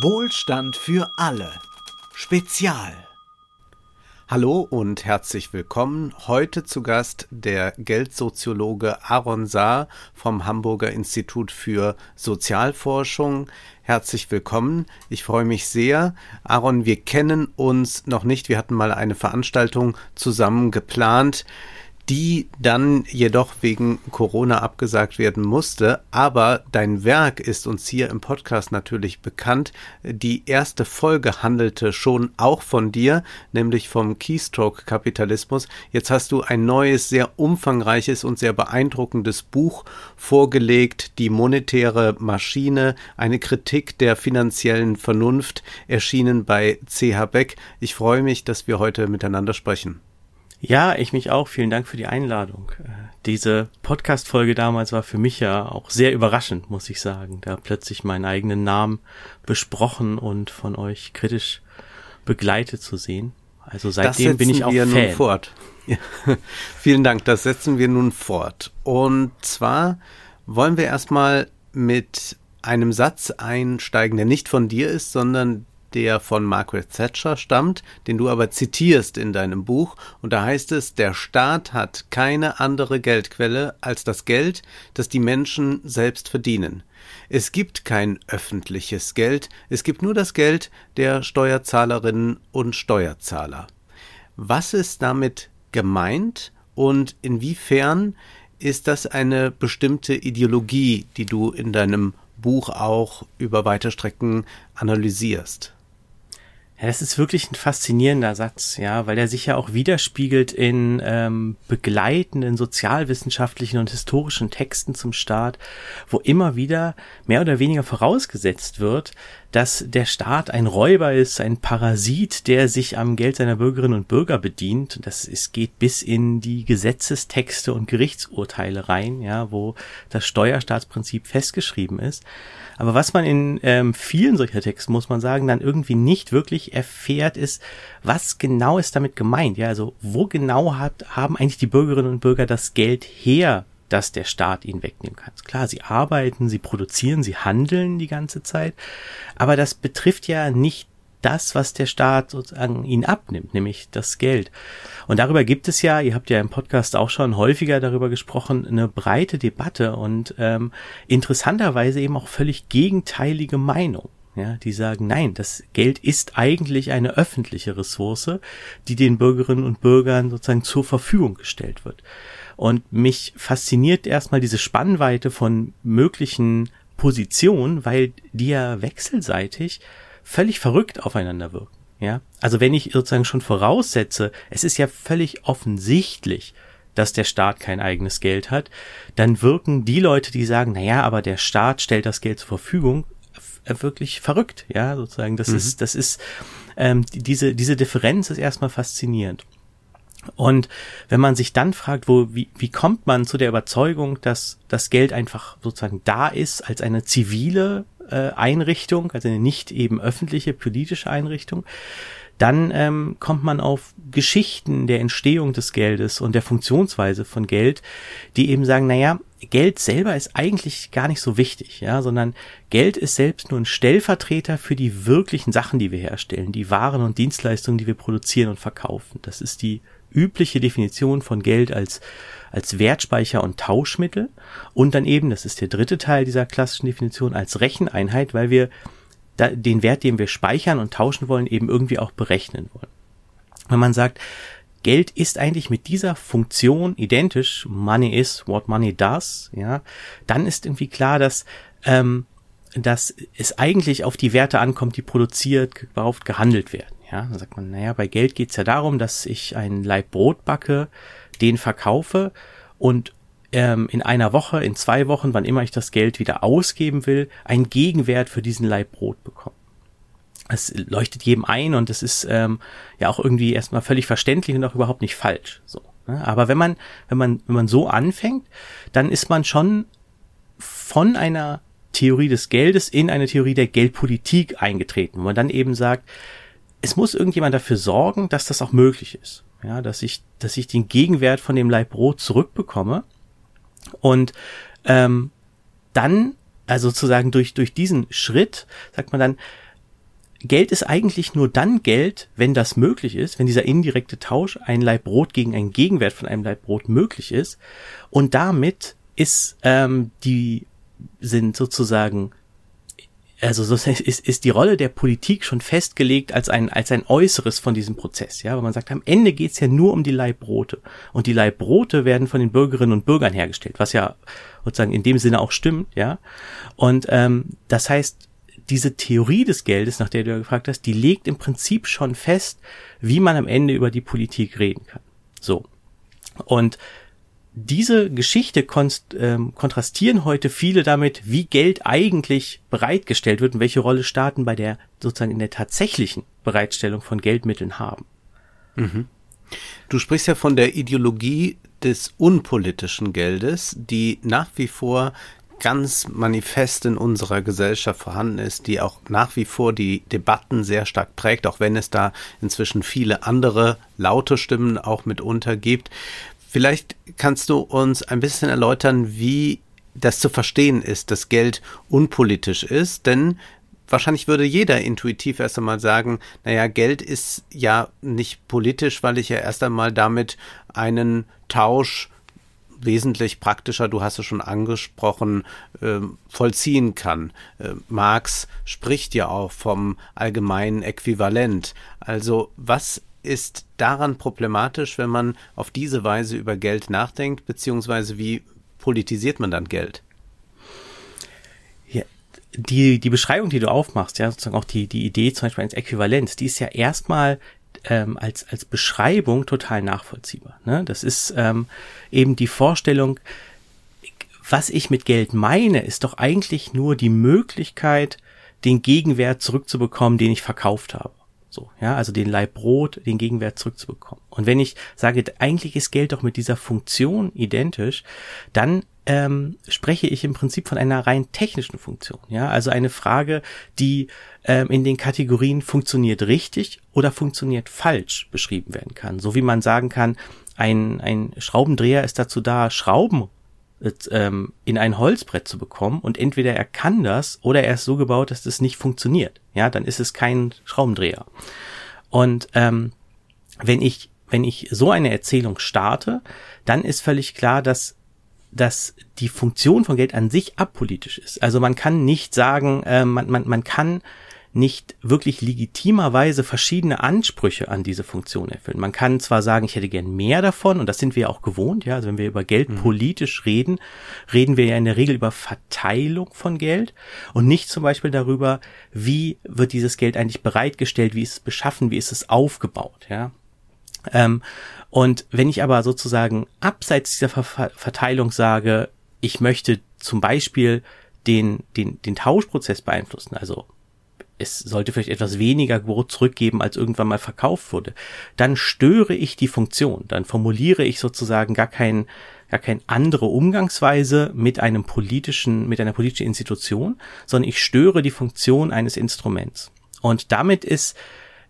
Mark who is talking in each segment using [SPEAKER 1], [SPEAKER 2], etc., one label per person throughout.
[SPEAKER 1] Wohlstand für alle. Spezial. Hallo und herzlich willkommen. Heute zu Gast der Geldsoziologe Aaron Saar vom Hamburger Institut für Sozialforschung. Herzlich willkommen. Ich freue mich sehr. Aaron, wir kennen uns noch nicht. Wir hatten mal eine Veranstaltung zusammen geplant die dann jedoch wegen Corona abgesagt werden musste. Aber dein Werk ist uns hier im Podcast natürlich bekannt. Die erste Folge handelte schon auch von dir, nämlich vom Keystroke-Kapitalismus. Jetzt hast du ein neues, sehr umfangreiches und sehr beeindruckendes Buch vorgelegt, Die monetäre Maschine, eine Kritik der finanziellen Vernunft, erschienen bei CH Beck. Ich freue mich, dass wir heute miteinander sprechen.
[SPEAKER 2] Ja, ich mich auch. Vielen Dank für die Einladung. Äh, diese Podcast-Folge damals war für mich ja auch sehr überraschend, muss ich sagen, da plötzlich meinen eigenen Namen besprochen und von euch kritisch begleitet zu sehen. Also seitdem bin ich auch wir Fan.
[SPEAKER 1] Nun fort. Ja. Vielen Dank, das setzen wir nun fort. Und zwar wollen wir erstmal mit einem Satz einsteigen, der nicht von dir ist, sondern der von Margaret Thatcher stammt, den du aber zitierst in deinem Buch, und da heißt es, der Staat hat keine andere Geldquelle als das Geld, das die Menschen selbst verdienen. Es gibt kein öffentliches Geld, es gibt nur das Geld der Steuerzahlerinnen und Steuerzahler. Was ist damit gemeint und inwiefern ist das eine bestimmte Ideologie, die du in deinem Buch auch über weite Strecken analysierst?
[SPEAKER 2] Das ist wirklich ein faszinierender Satz, ja, weil er sich ja auch widerspiegelt in ähm, begleitenden sozialwissenschaftlichen und historischen Texten zum Staat, wo immer wieder mehr oder weniger vorausgesetzt wird, dass der Staat ein Räuber ist, ein Parasit, der sich am Geld seiner Bürgerinnen und Bürger bedient. Das es geht bis in die Gesetzestexte und Gerichtsurteile rein, ja, wo das Steuerstaatsprinzip festgeschrieben ist. Aber was man in ähm, vielen solcher Texten, muss man sagen, dann irgendwie nicht wirklich erfährt, ist, was genau ist damit gemeint. Ja, also wo genau hat, haben eigentlich die Bürgerinnen und Bürger das Geld her, dass der Staat ihnen wegnehmen kann. Klar, sie arbeiten, sie produzieren, sie handeln die ganze Zeit, aber das betrifft ja nicht das, was der Staat sozusagen ihnen abnimmt, nämlich das Geld. Und darüber gibt es ja, ihr habt ja im Podcast auch schon häufiger darüber gesprochen, eine breite Debatte und ähm, interessanterweise eben auch völlig gegenteilige Meinung. Ja, die sagen, nein, das Geld ist eigentlich eine öffentliche Ressource, die den Bürgerinnen und Bürgern sozusagen zur Verfügung gestellt wird. Und mich fasziniert erstmal diese Spannweite von möglichen Positionen, weil die ja wechselseitig völlig verrückt aufeinander wirken. Ja, also wenn ich sozusagen schon voraussetze, es ist ja völlig offensichtlich, dass der Staat kein eigenes Geld hat, dann wirken die Leute, die sagen, na ja, aber der Staat stellt das Geld zur Verfügung, äh, wirklich verrückt. Ja, sozusagen, das mhm. ist, das ist, ähm, diese, diese Differenz ist erstmal faszinierend. Und wenn man sich dann fragt, wo, wie, wie kommt man zu der Überzeugung, dass das Geld einfach sozusagen da ist als eine zivile äh, Einrichtung, also eine nicht eben öffentliche politische Einrichtung, dann ähm, kommt man auf Geschichten der Entstehung des Geldes und der Funktionsweise von Geld, die eben sagen, naja, Geld selber ist eigentlich gar nicht so wichtig, ja, sondern Geld ist selbst nur ein Stellvertreter für die wirklichen Sachen, die wir herstellen, die Waren und Dienstleistungen, die wir produzieren und verkaufen. Das ist die übliche Definition von Geld als, als Wertspeicher und Tauschmittel und dann eben, das ist der dritte Teil dieser klassischen Definition, als Recheneinheit, weil wir da, den Wert, den wir speichern und tauschen wollen, eben irgendwie auch berechnen wollen. Wenn man sagt, Geld ist eigentlich mit dieser Funktion identisch, Money is what money does, ja, dann ist irgendwie klar, dass ähm, dass es eigentlich auf die Werte ankommt, die produziert, gekauft, gehandelt werden. Ja, dann sagt man, naja, bei Geld geht's ja darum, dass ich ein Leib Brot backe, den verkaufe und ähm, in einer Woche, in zwei Wochen, wann immer ich das Geld wieder ausgeben will, einen Gegenwert für diesen Leib Brot bekomme. Es leuchtet jedem ein und es ist ähm, ja auch irgendwie erstmal völlig verständlich und auch überhaupt nicht falsch. So, ne? Aber wenn man, wenn man, wenn man so anfängt, dann ist man schon von einer Theorie des Geldes in eine Theorie der Geldpolitik eingetreten, wo man dann eben sagt, es muss irgendjemand dafür sorgen, dass das auch möglich ist. Ja, dass ich, dass ich den Gegenwert von dem Leib Brot zurückbekomme und ähm, dann, also sozusagen durch durch diesen Schritt, sagt man dann, Geld ist eigentlich nur dann Geld, wenn das möglich ist, wenn dieser indirekte Tausch ein Leib Brot gegen einen Gegenwert von einem Leib Brot möglich ist. Und damit ist ähm, die sind sozusagen also so ist, ist die Rolle der Politik schon festgelegt als ein, als ein Äußeres von diesem Prozess, ja, weil man sagt, am Ende geht's ja nur um die Leibbrote. Und die Leibbrote werden von den Bürgerinnen und Bürgern hergestellt, was ja sozusagen in dem Sinne auch stimmt, ja. Und ähm, das heißt, diese Theorie des Geldes, nach der du ja gefragt hast, die legt im Prinzip schon fest, wie man am Ende über die Politik reden kann. So. Und diese Geschichte ähm, kontrastieren heute viele damit, wie Geld eigentlich bereitgestellt wird und welche Rolle Staaten bei der sozusagen in der tatsächlichen Bereitstellung von Geldmitteln haben.
[SPEAKER 1] Mhm. Du sprichst ja von der Ideologie des unpolitischen Geldes, die nach wie vor ganz manifest in unserer Gesellschaft vorhanden ist, die auch nach wie vor die Debatten sehr stark prägt, auch wenn es da inzwischen viele andere laute Stimmen auch mitunter gibt. Vielleicht kannst du uns ein bisschen erläutern, wie das zu verstehen ist, dass Geld unpolitisch ist, denn wahrscheinlich würde jeder intuitiv erst einmal sagen, naja, Geld ist ja nicht politisch, weil ich ja erst einmal damit einen Tausch wesentlich praktischer, du hast es schon angesprochen, äh, vollziehen kann. Äh, Marx spricht ja auch vom allgemeinen Äquivalent. Also was ist daran problematisch, wenn man auf diese Weise über Geld nachdenkt, beziehungsweise wie politisiert man dann Geld?
[SPEAKER 2] Ja, die, die Beschreibung, die du aufmachst, ja, sozusagen auch die, die Idee zum Beispiel eines Äquivalents, die ist ja erstmal ähm, als, als Beschreibung total nachvollziehbar. Ne? Das ist ähm, eben die Vorstellung, was ich mit Geld meine, ist doch eigentlich nur die Möglichkeit, den Gegenwert zurückzubekommen, den ich verkauft habe. So, ja, also den Leib Brot, den Gegenwert zurückzubekommen. Und wenn ich sage, eigentlich ist Geld doch mit dieser Funktion identisch, dann ähm, spreche ich im Prinzip von einer rein technischen Funktion. Ja, also eine Frage, die ähm, in den Kategorien funktioniert richtig oder funktioniert falsch beschrieben werden kann. So wie man sagen kann, ein, ein Schraubendreher ist dazu da, Schrauben ähm, in ein Holzbrett zu bekommen und entweder er kann das oder er ist so gebaut, dass das nicht funktioniert. Ja, dann ist es kein Schraubendreher. Und ähm, wenn ich wenn ich so eine Erzählung starte, dann ist völlig klar, dass dass die Funktion von Geld an sich apolitisch ist. Also man kann nicht sagen, äh, man, man, man kann nicht wirklich legitimerweise verschiedene Ansprüche an diese Funktion erfüllen. Man kann zwar sagen, ich hätte gern mehr davon, und das sind wir auch gewohnt, ja, also wenn wir über Geld mhm. politisch reden, reden wir ja in der Regel über Verteilung von Geld und nicht zum Beispiel darüber, wie wird dieses Geld eigentlich bereitgestellt, wie ist es beschaffen, wie ist es aufgebaut, ja. Ähm, und wenn ich aber sozusagen abseits dieser Ver Verteilung sage, ich möchte zum Beispiel den, den, den Tauschprozess beeinflussen, also es sollte vielleicht etwas weniger Brot zurückgeben, als irgendwann mal verkauft wurde, dann störe ich die Funktion, dann formuliere ich sozusagen gar kein, gar keine andere Umgangsweise mit einem politischen, mit einer politischen Institution, sondern ich störe die Funktion eines Instruments. Und damit ist,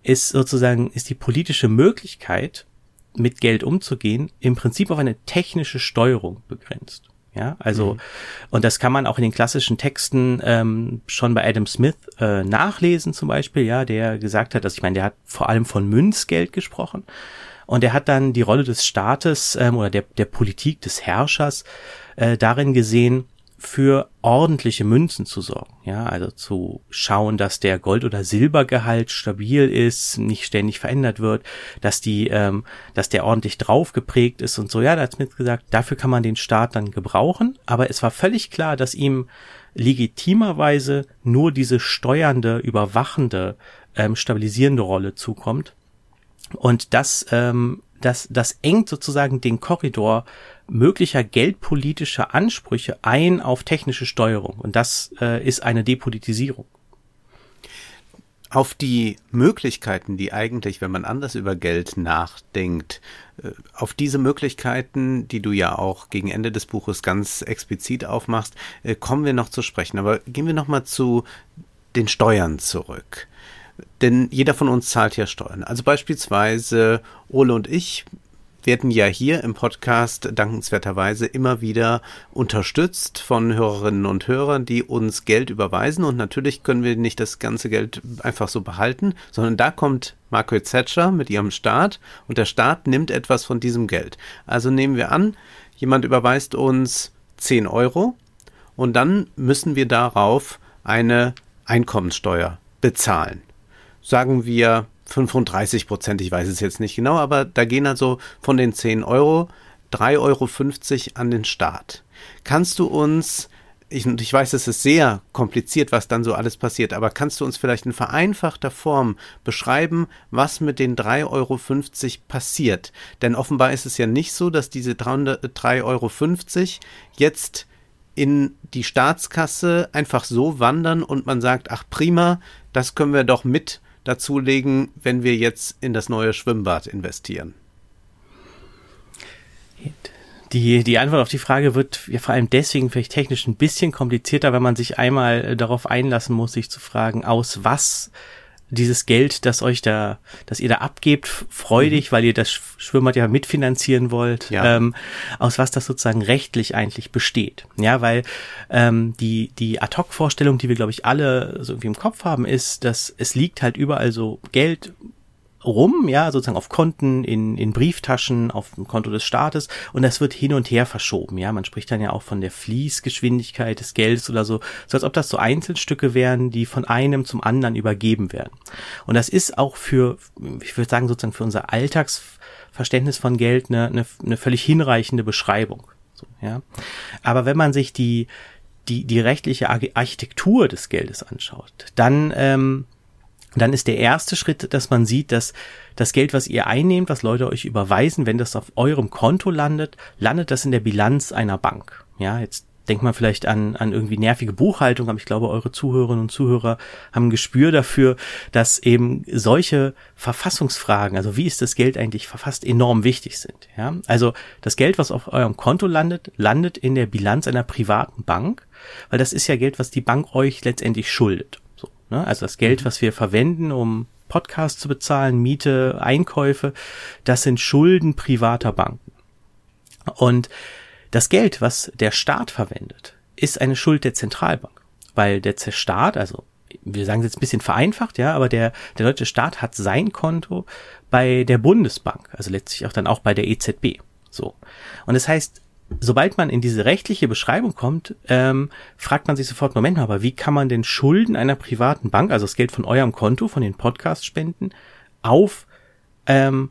[SPEAKER 2] ist sozusagen, ist die politische Möglichkeit, mit Geld umzugehen, im Prinzip auf eine technische Steuerung begrenzt. Ja, also, mhm. und das kann man auch in den klassischen Texten ähm, schon bei Adam Smith äh, nachlesen, zum Beispiel, ja, der gesagt hat, dass ich meine, der hat vor allem von Münzgeld gesprochen. Und er hat dann die Rolle des Staates ähm, oder der, der Politik des Herrschers äh, darin gesehen, für ordentliche Münzen zu sorgen. Ja, also zu schauen, dass der Gold- oder Silbergehalt stabil ist, nicht ständig verändert wird, dass die, ähm, dass der ordentlich drauf geprägt ist und so. Ja, da hat Smith gesagt, dafür kann man den Staat dann gebrauchen. Aber es war völlig klar, dass ihm legitimerweise nur diese steuernde, überwachende, ähm, stabilisierende Rolle zukommt. Und das, ähm, das, das engt sozusagen den Korridor möglicher geldpolitischer Ansprüche ein auf technische Steuerung. Und das äh, ist eine Depolitisierung.
[SPEAKER 1] Auf die Möglichkeiten, die eigentlich, wenn man anders über Geld nachdenkt, äh, auf diese Möglichkeiten, die du ja auch gegen Ende des Buches ganz explizit aufmachst, äh, kommen wir noch zu sprechen. Aber gehen wir noch mal zu den Steuern zurück. Denn jeder von uns zahlt ja Steuern. Also beispielsweise Ole und ich werden ja hier im Podcast dankenswerterweise immer wieder unterstützt von Hörerinnen und Hörern, die uns Geld überweisen. Und natürlich können wir nicht das ganze Geld einfach so behalten, sondern da kommt Margaret Thatcher mit ihrem Staat und der Staat nimmt etwas von diesem Geld. Also nehmen wir an, jemand überweist uns 10 Euro und dann müssen wir darauf eine Einkommenssteuer bezahlen. Sagen wir 35 Prozent, ich weiß es jetzt nicht genau, aber da gehen also von den 10 Euro 3,50 Euro an den Staat. Kannst du uns, ich, ich weiß, es ist sehr kompliziert, was dann so alles passiert, aber kannst du uns vielleicht in vereinfachter Form beschreiben, was mit den 3,50 Euro passiert? Denn offenbar ist es ja nicht so, dass diese 3,50 Euro jetzt in die Staatskasse einfach so wandern und man sagt, ach prima, das können wir doch mit dazulegen, wenn wir jetzt in das neue Schwimmbad investieren?
[SPEAKER 2] Die, die Antwort auf die Frage wird ja vor allem deswegen vielleicht technisch ein bisschen komplizierter, wenn man sich einmal äh, darauf einlassen muss, sich zu fragen, aus was dieses Geld, das euch da, das ihr da abgebt, freudig, mhm. weil ihr das Schwimmbad ja mitfinanzieren wollt, ja. ähm, aus was das sozusagen rechtlich eigentlich besteht. Ja, weil ähm, die, die Ad-Hoc-Vorstellung, die wir, glaube ich, alle so irgendwie im Kopf haben, ist, dass es liegt halt überall so Geld rum, ja, sozusagen auf Konten, in, in Brieftaschen, auf dem Konto des Staates und das wird hin und her verschoben, ja. Man spricht dann ja auch von der Fließgeschwindigkeit des Geldes oder so, so als ob das so Einzelstücke wären, die von einem zum anderen übergeben werden. Und das ist auch für, ich würde sagen, sozusagen für unser Alltagsverständnis von Geld eine, eine, eine völlig hinreichende Beschreibung. So, ja. Aber wenn man sich die, die, die rechtliche Architektur des Geldes anschaut, dann ähm, dann ist der erste Schritt, dass man sieht, dass das Geld, was ihr einnehmt, was Leute euch überweisen, wenn das auf eurem Konto landet, landet das in der Bilanz einer Bank. Ja, jetzt denkt man vielleicht an, an irgendwie nervige Buchhaltung, aber ich glaube, eure Zuhörerinnen und Zuhörer haben ein Gespür dafür, dass eben solche Verfassungsfragen, also wie ist das Geld eigentlich verfasst, enorm wichtig sind. Ja, also das Geld, was auf eurem Konto landet, landet in der Bilanz einer privaten Bank, weil das ist ja Geld, was die Bank euch letztendlich schuldet. Ne? Also das Geld, mhm. was wir verwenden, um Podcasts zu bezahlen, Miete, Einkäufe, das sind Schulden privater Banken. Und das Geld, was der Staat verwendet, ist eine Schuld der Zentralbank, weil der Staat, also wir sagen es jetzt ein bisschen vereinfacht, ja, aber der, der deutsche Staat hat sein Konto bei der Bundesbank, also letztlich auch dann auch bei der EZB. So. Und das heißt, sobald man in diese rechtliche Beschreibung kommt, ähm, fragt man sich sofort, Moment mal, aber wie kann man denn Schulden einer privaten Bank, also das Geld von eurem Konto, von den Podcast-Spenden, auf, ähm,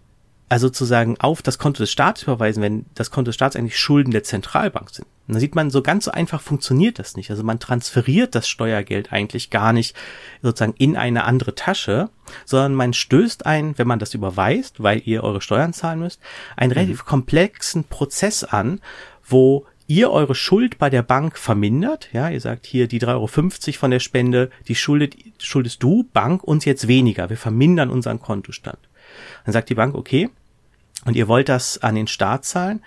[SPEAKER 2] also sozusagen auf das Konto des Staates überweisen, wenn das Konto des Staates eigentlich Schulden der Zentralbank sind? Und da sieht man, so ganz so einfach funktioniert das nicht. Also man transferiert das Steuergeld eigentlich gar nicht sozusagen in eine andere Tasche, sondern man stößt ein, wenn man das überweist, weil ihr eure Steuern zahlen müsst, einen mhm. relativ komplexen Prozess an, wo ihr eure Schuld bei der Bank vermindert. Ja, ihr sagt hier die 3,50 Euro von der Spende, die schuldet, schuldest du, Bank, uns jetzt weniger. Wir vermindern unseren Kontostand. Dann sagt die Bank, okay, und ihr wollt das an den Staat zahlen,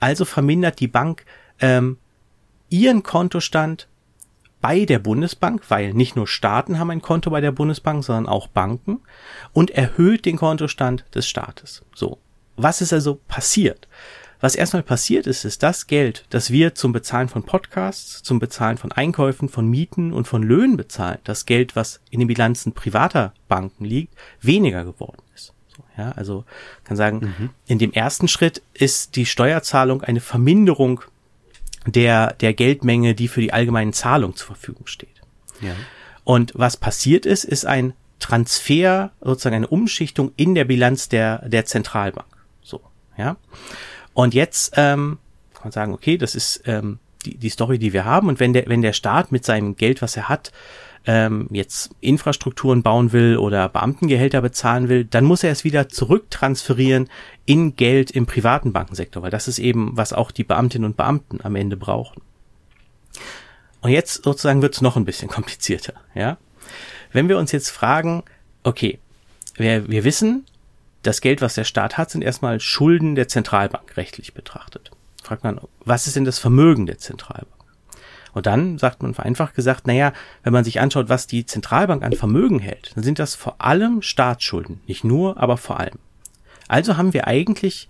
[SPEAKER 2] also vermindert die Bank ähm, ihren Kontostand bei der Bundesbank, weil nicht nur Staaten haben ein Konto bei der Bundesbank, sondern auch Banken und erhöht den Kontostand des Staates. So. Was ist also passiert? Was erstmal passiert ist, ist das Geld, das wir zum Bezahlen von Podcasts, zum Bezahlen von Einkäufen, von Mieten und von Löhnen bezahlen, das Geld, was in den Bilanzen privater Banken liegt, weniger geworden ist. Ja, also kann sagen, mhm. in dem ersten Schritt ist die Steuerzahlung eine Verminderung der, der Geldmenge, die für die allgemeinen Zahlungen zur Verfügung steht. Ja. Und was passiert ist, ist ein Transfer, sozusagen eine Umschichtung in der Bilanz der, der Zentralbank. So, ja. Und jetzt ähm, kann man sagen, okay, das ist ähm, die, die Story, die wir haben. Und wenn der, wenn der Staat mit seinem Geld, was er hat, ähm, jetzt Infrastrukturen bauen will oder Beamtengehälter bezahlen will, dann muss er es wieder zurücktransferieren in Geld im privaten Bankensektor, weil das ist eben, was auch die Beamtinnen und Beamten am Ende brauchen. Und jetzt sozusagen wird es noch ein bisschen komplizierter, ja. Wenn wir uns jetzt fragen, okay, wir, wir wissen, das Geld, was der Staat hat, sind erstmal Schulden der Zentralbank rechtlich betrachtet. Fragt man, was ist denn das Vermögen der Zentralbank? Und dann sagt man vereinfacht gesagt, naja, wenn man sich anschaut, was die Zentralbank an Vermögen hält, dann sind das vor allem Staatsschulden. Nicht nur, aber vor allem. Also haben wir eigentlich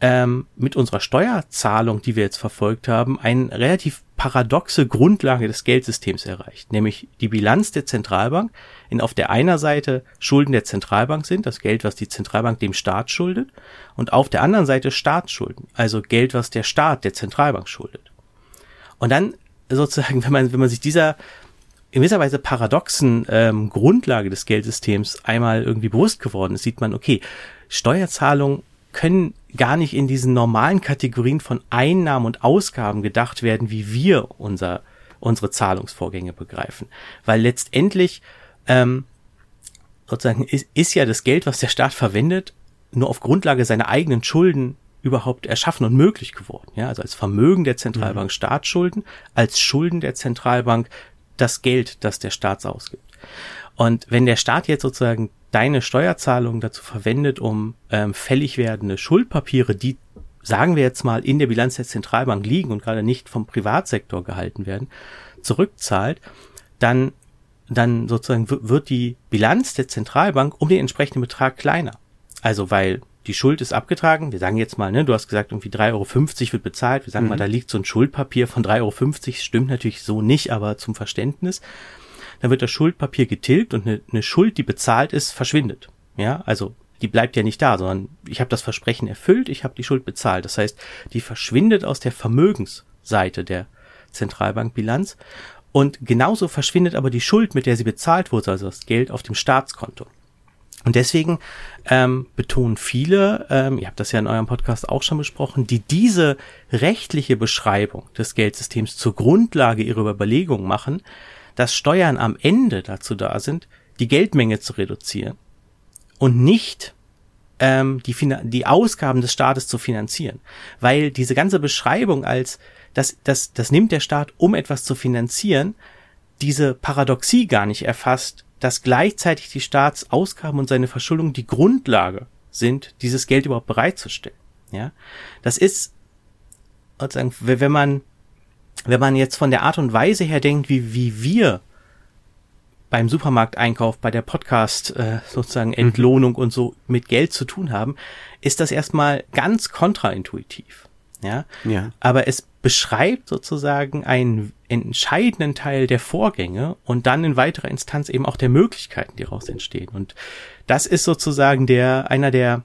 [SPEAKER 2] ähm, mit unserer Steuerzahlung, die wir jetzt verfolgt haben, eine relativ paradoxe Grundlage des Geldsystems erreicht, nämlich die Bilanz der Zentralbank, in auf der einer Seite Schulden der Zentralbank sind, das Geld, was die Zentralbank dem Staat schuldet, und auf der anderen Seite Staatsschulden, also Geld, was der Staat der Zentralbank schuldet. Und dann sozusagen, wenn man, wenn man sich dieser in gewisser Weise paradoxen ähm, Grundlage des Geldsystems einmal irgendwie bewusst geworden ist, sieht man, okay, Steuerzahlungen können gar nicht in diesen normalen Kategorien von Einnahmen und Ausgaben gedacht werden, wie wir unser, unsere Zahlungsvorgänge begreifen. Weil letztendlich ähm, sozusagen ist, ist ja das Geld, was der Staat verwendet, nur auf Grundlage seiner eigenen Schulden überhaupt erschaffen und möglich geworden. Ja, also als Vermögen der Zentralbank mhm. Staatsschulden, als Schulden der Zentralbank das Geld, das der Staat ausgibt. Und wenn der Staat jetzt sozusagen deine Steuerzahlung dazu verwendet, um ähm, fällig werdende Schuldpapiere, die sagen wir jetzt mal in der Bilanz der Zentralbank liegen und gerade nicht vom Privatsektor gehalten werden, zurückzahlt, dann dann sozusagen wird die Bilanz der Zentralbank um den entsprechenden Betrag kleiner. Also weil die Schuld ist abgetragen, wir sagen jetzt mal, ne, du hast gesagt, irgendwie 3,50 Euro wird bezahlt, wir sagen mhm. mal, da liegt so ein Schuldpapier von 3,50 Euro, stimmt natürlich so nicht, aber zum Verständnis. Dann wird das Schuldpapier getilgt und eine, eine Schuld, die bezahlt ist, verschwindet. Ja, also die bleibt ja nicht da, sondern ich habe das Versprechen erfüllt, ich habe die Schuld bezahlt. Das heißt, die verschwindet aus der Vermögensseite der Zentralbankbilanz und genauso verschwindet aber die Schuld, mit der sie bezahlt wurde, also das Geld auf dem Staatskonto. Und deswegen ähm, betonen viele, ähm, ihr habt das ja in eurem Podcast auch schon besprochen, die diese rechtliche Beschreibung des Geldsystems zur Grundlage ihrer Überlegungen machen, dass Steuern am Ende dazu da sind, die Geldmenge zu reduzieren und nicht ähm, die, die Ausgaben des Staates zu finanzieren. Weil diese ganze Beschreibung als, das, das, das nimmt der Staat, um etwas zu finanzieren, diese Paradoxie gar nicht erfasst, dass gleichzeitig die Staatsausgaben und seine Verschuldung die Grundlage sind, dieses Geld überhaupt bereitzustellen. Ja, das ist sozusagen, wenn man wenn man jetzt von der Art und Weise her denkt, wie wie wir beim Supermarkteinkauf, bei der Podcast äh, sozusagen mhm. Entlohnung und so mit Geld zu tun haben, ist das erstmal ganz kontraintuitiv. Ja? ja. Aber es beschreibt sozusagen einen entscheidenden Teil der Vorgänge und dann in weiterer Instanz eben auch der Möglichkeiten, die daraus entstehen. Und das ist sozusagen der, einer der,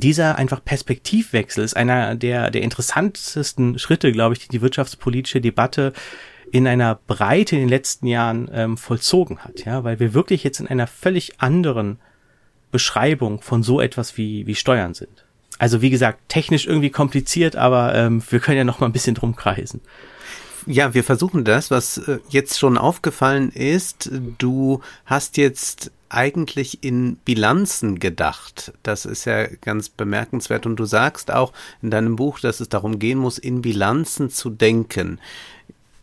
[SPEAKER 2] dieser einfach Perspektivwechsel ist einer der, der interessantesten Schritte, glaube ich, die die wirtschaftspolitische Debatte in einer Breite in den letzten Jahren ähm, vollzogen hat, ja, weil wir wirklich jetzt in einer völlig anderen Beschreibung von so etwas wie, wie Steuern sind. Also wie gesagt, technisch irgendwie kompliziert, aber ähm, wir können ja noch mal ein bisschen drum kreisen.
[SPEAKER 1] Ja, wir versuchen das. Was äh, jetzt schon aufgefallen ist, du hast jetzt eigentlich in Bilanzen gedacht. Das ist ja ganz bemerkenswert. Und du sagst auch in deinem Buch, dass es darum gehen muss, in Bilanzen zu denken.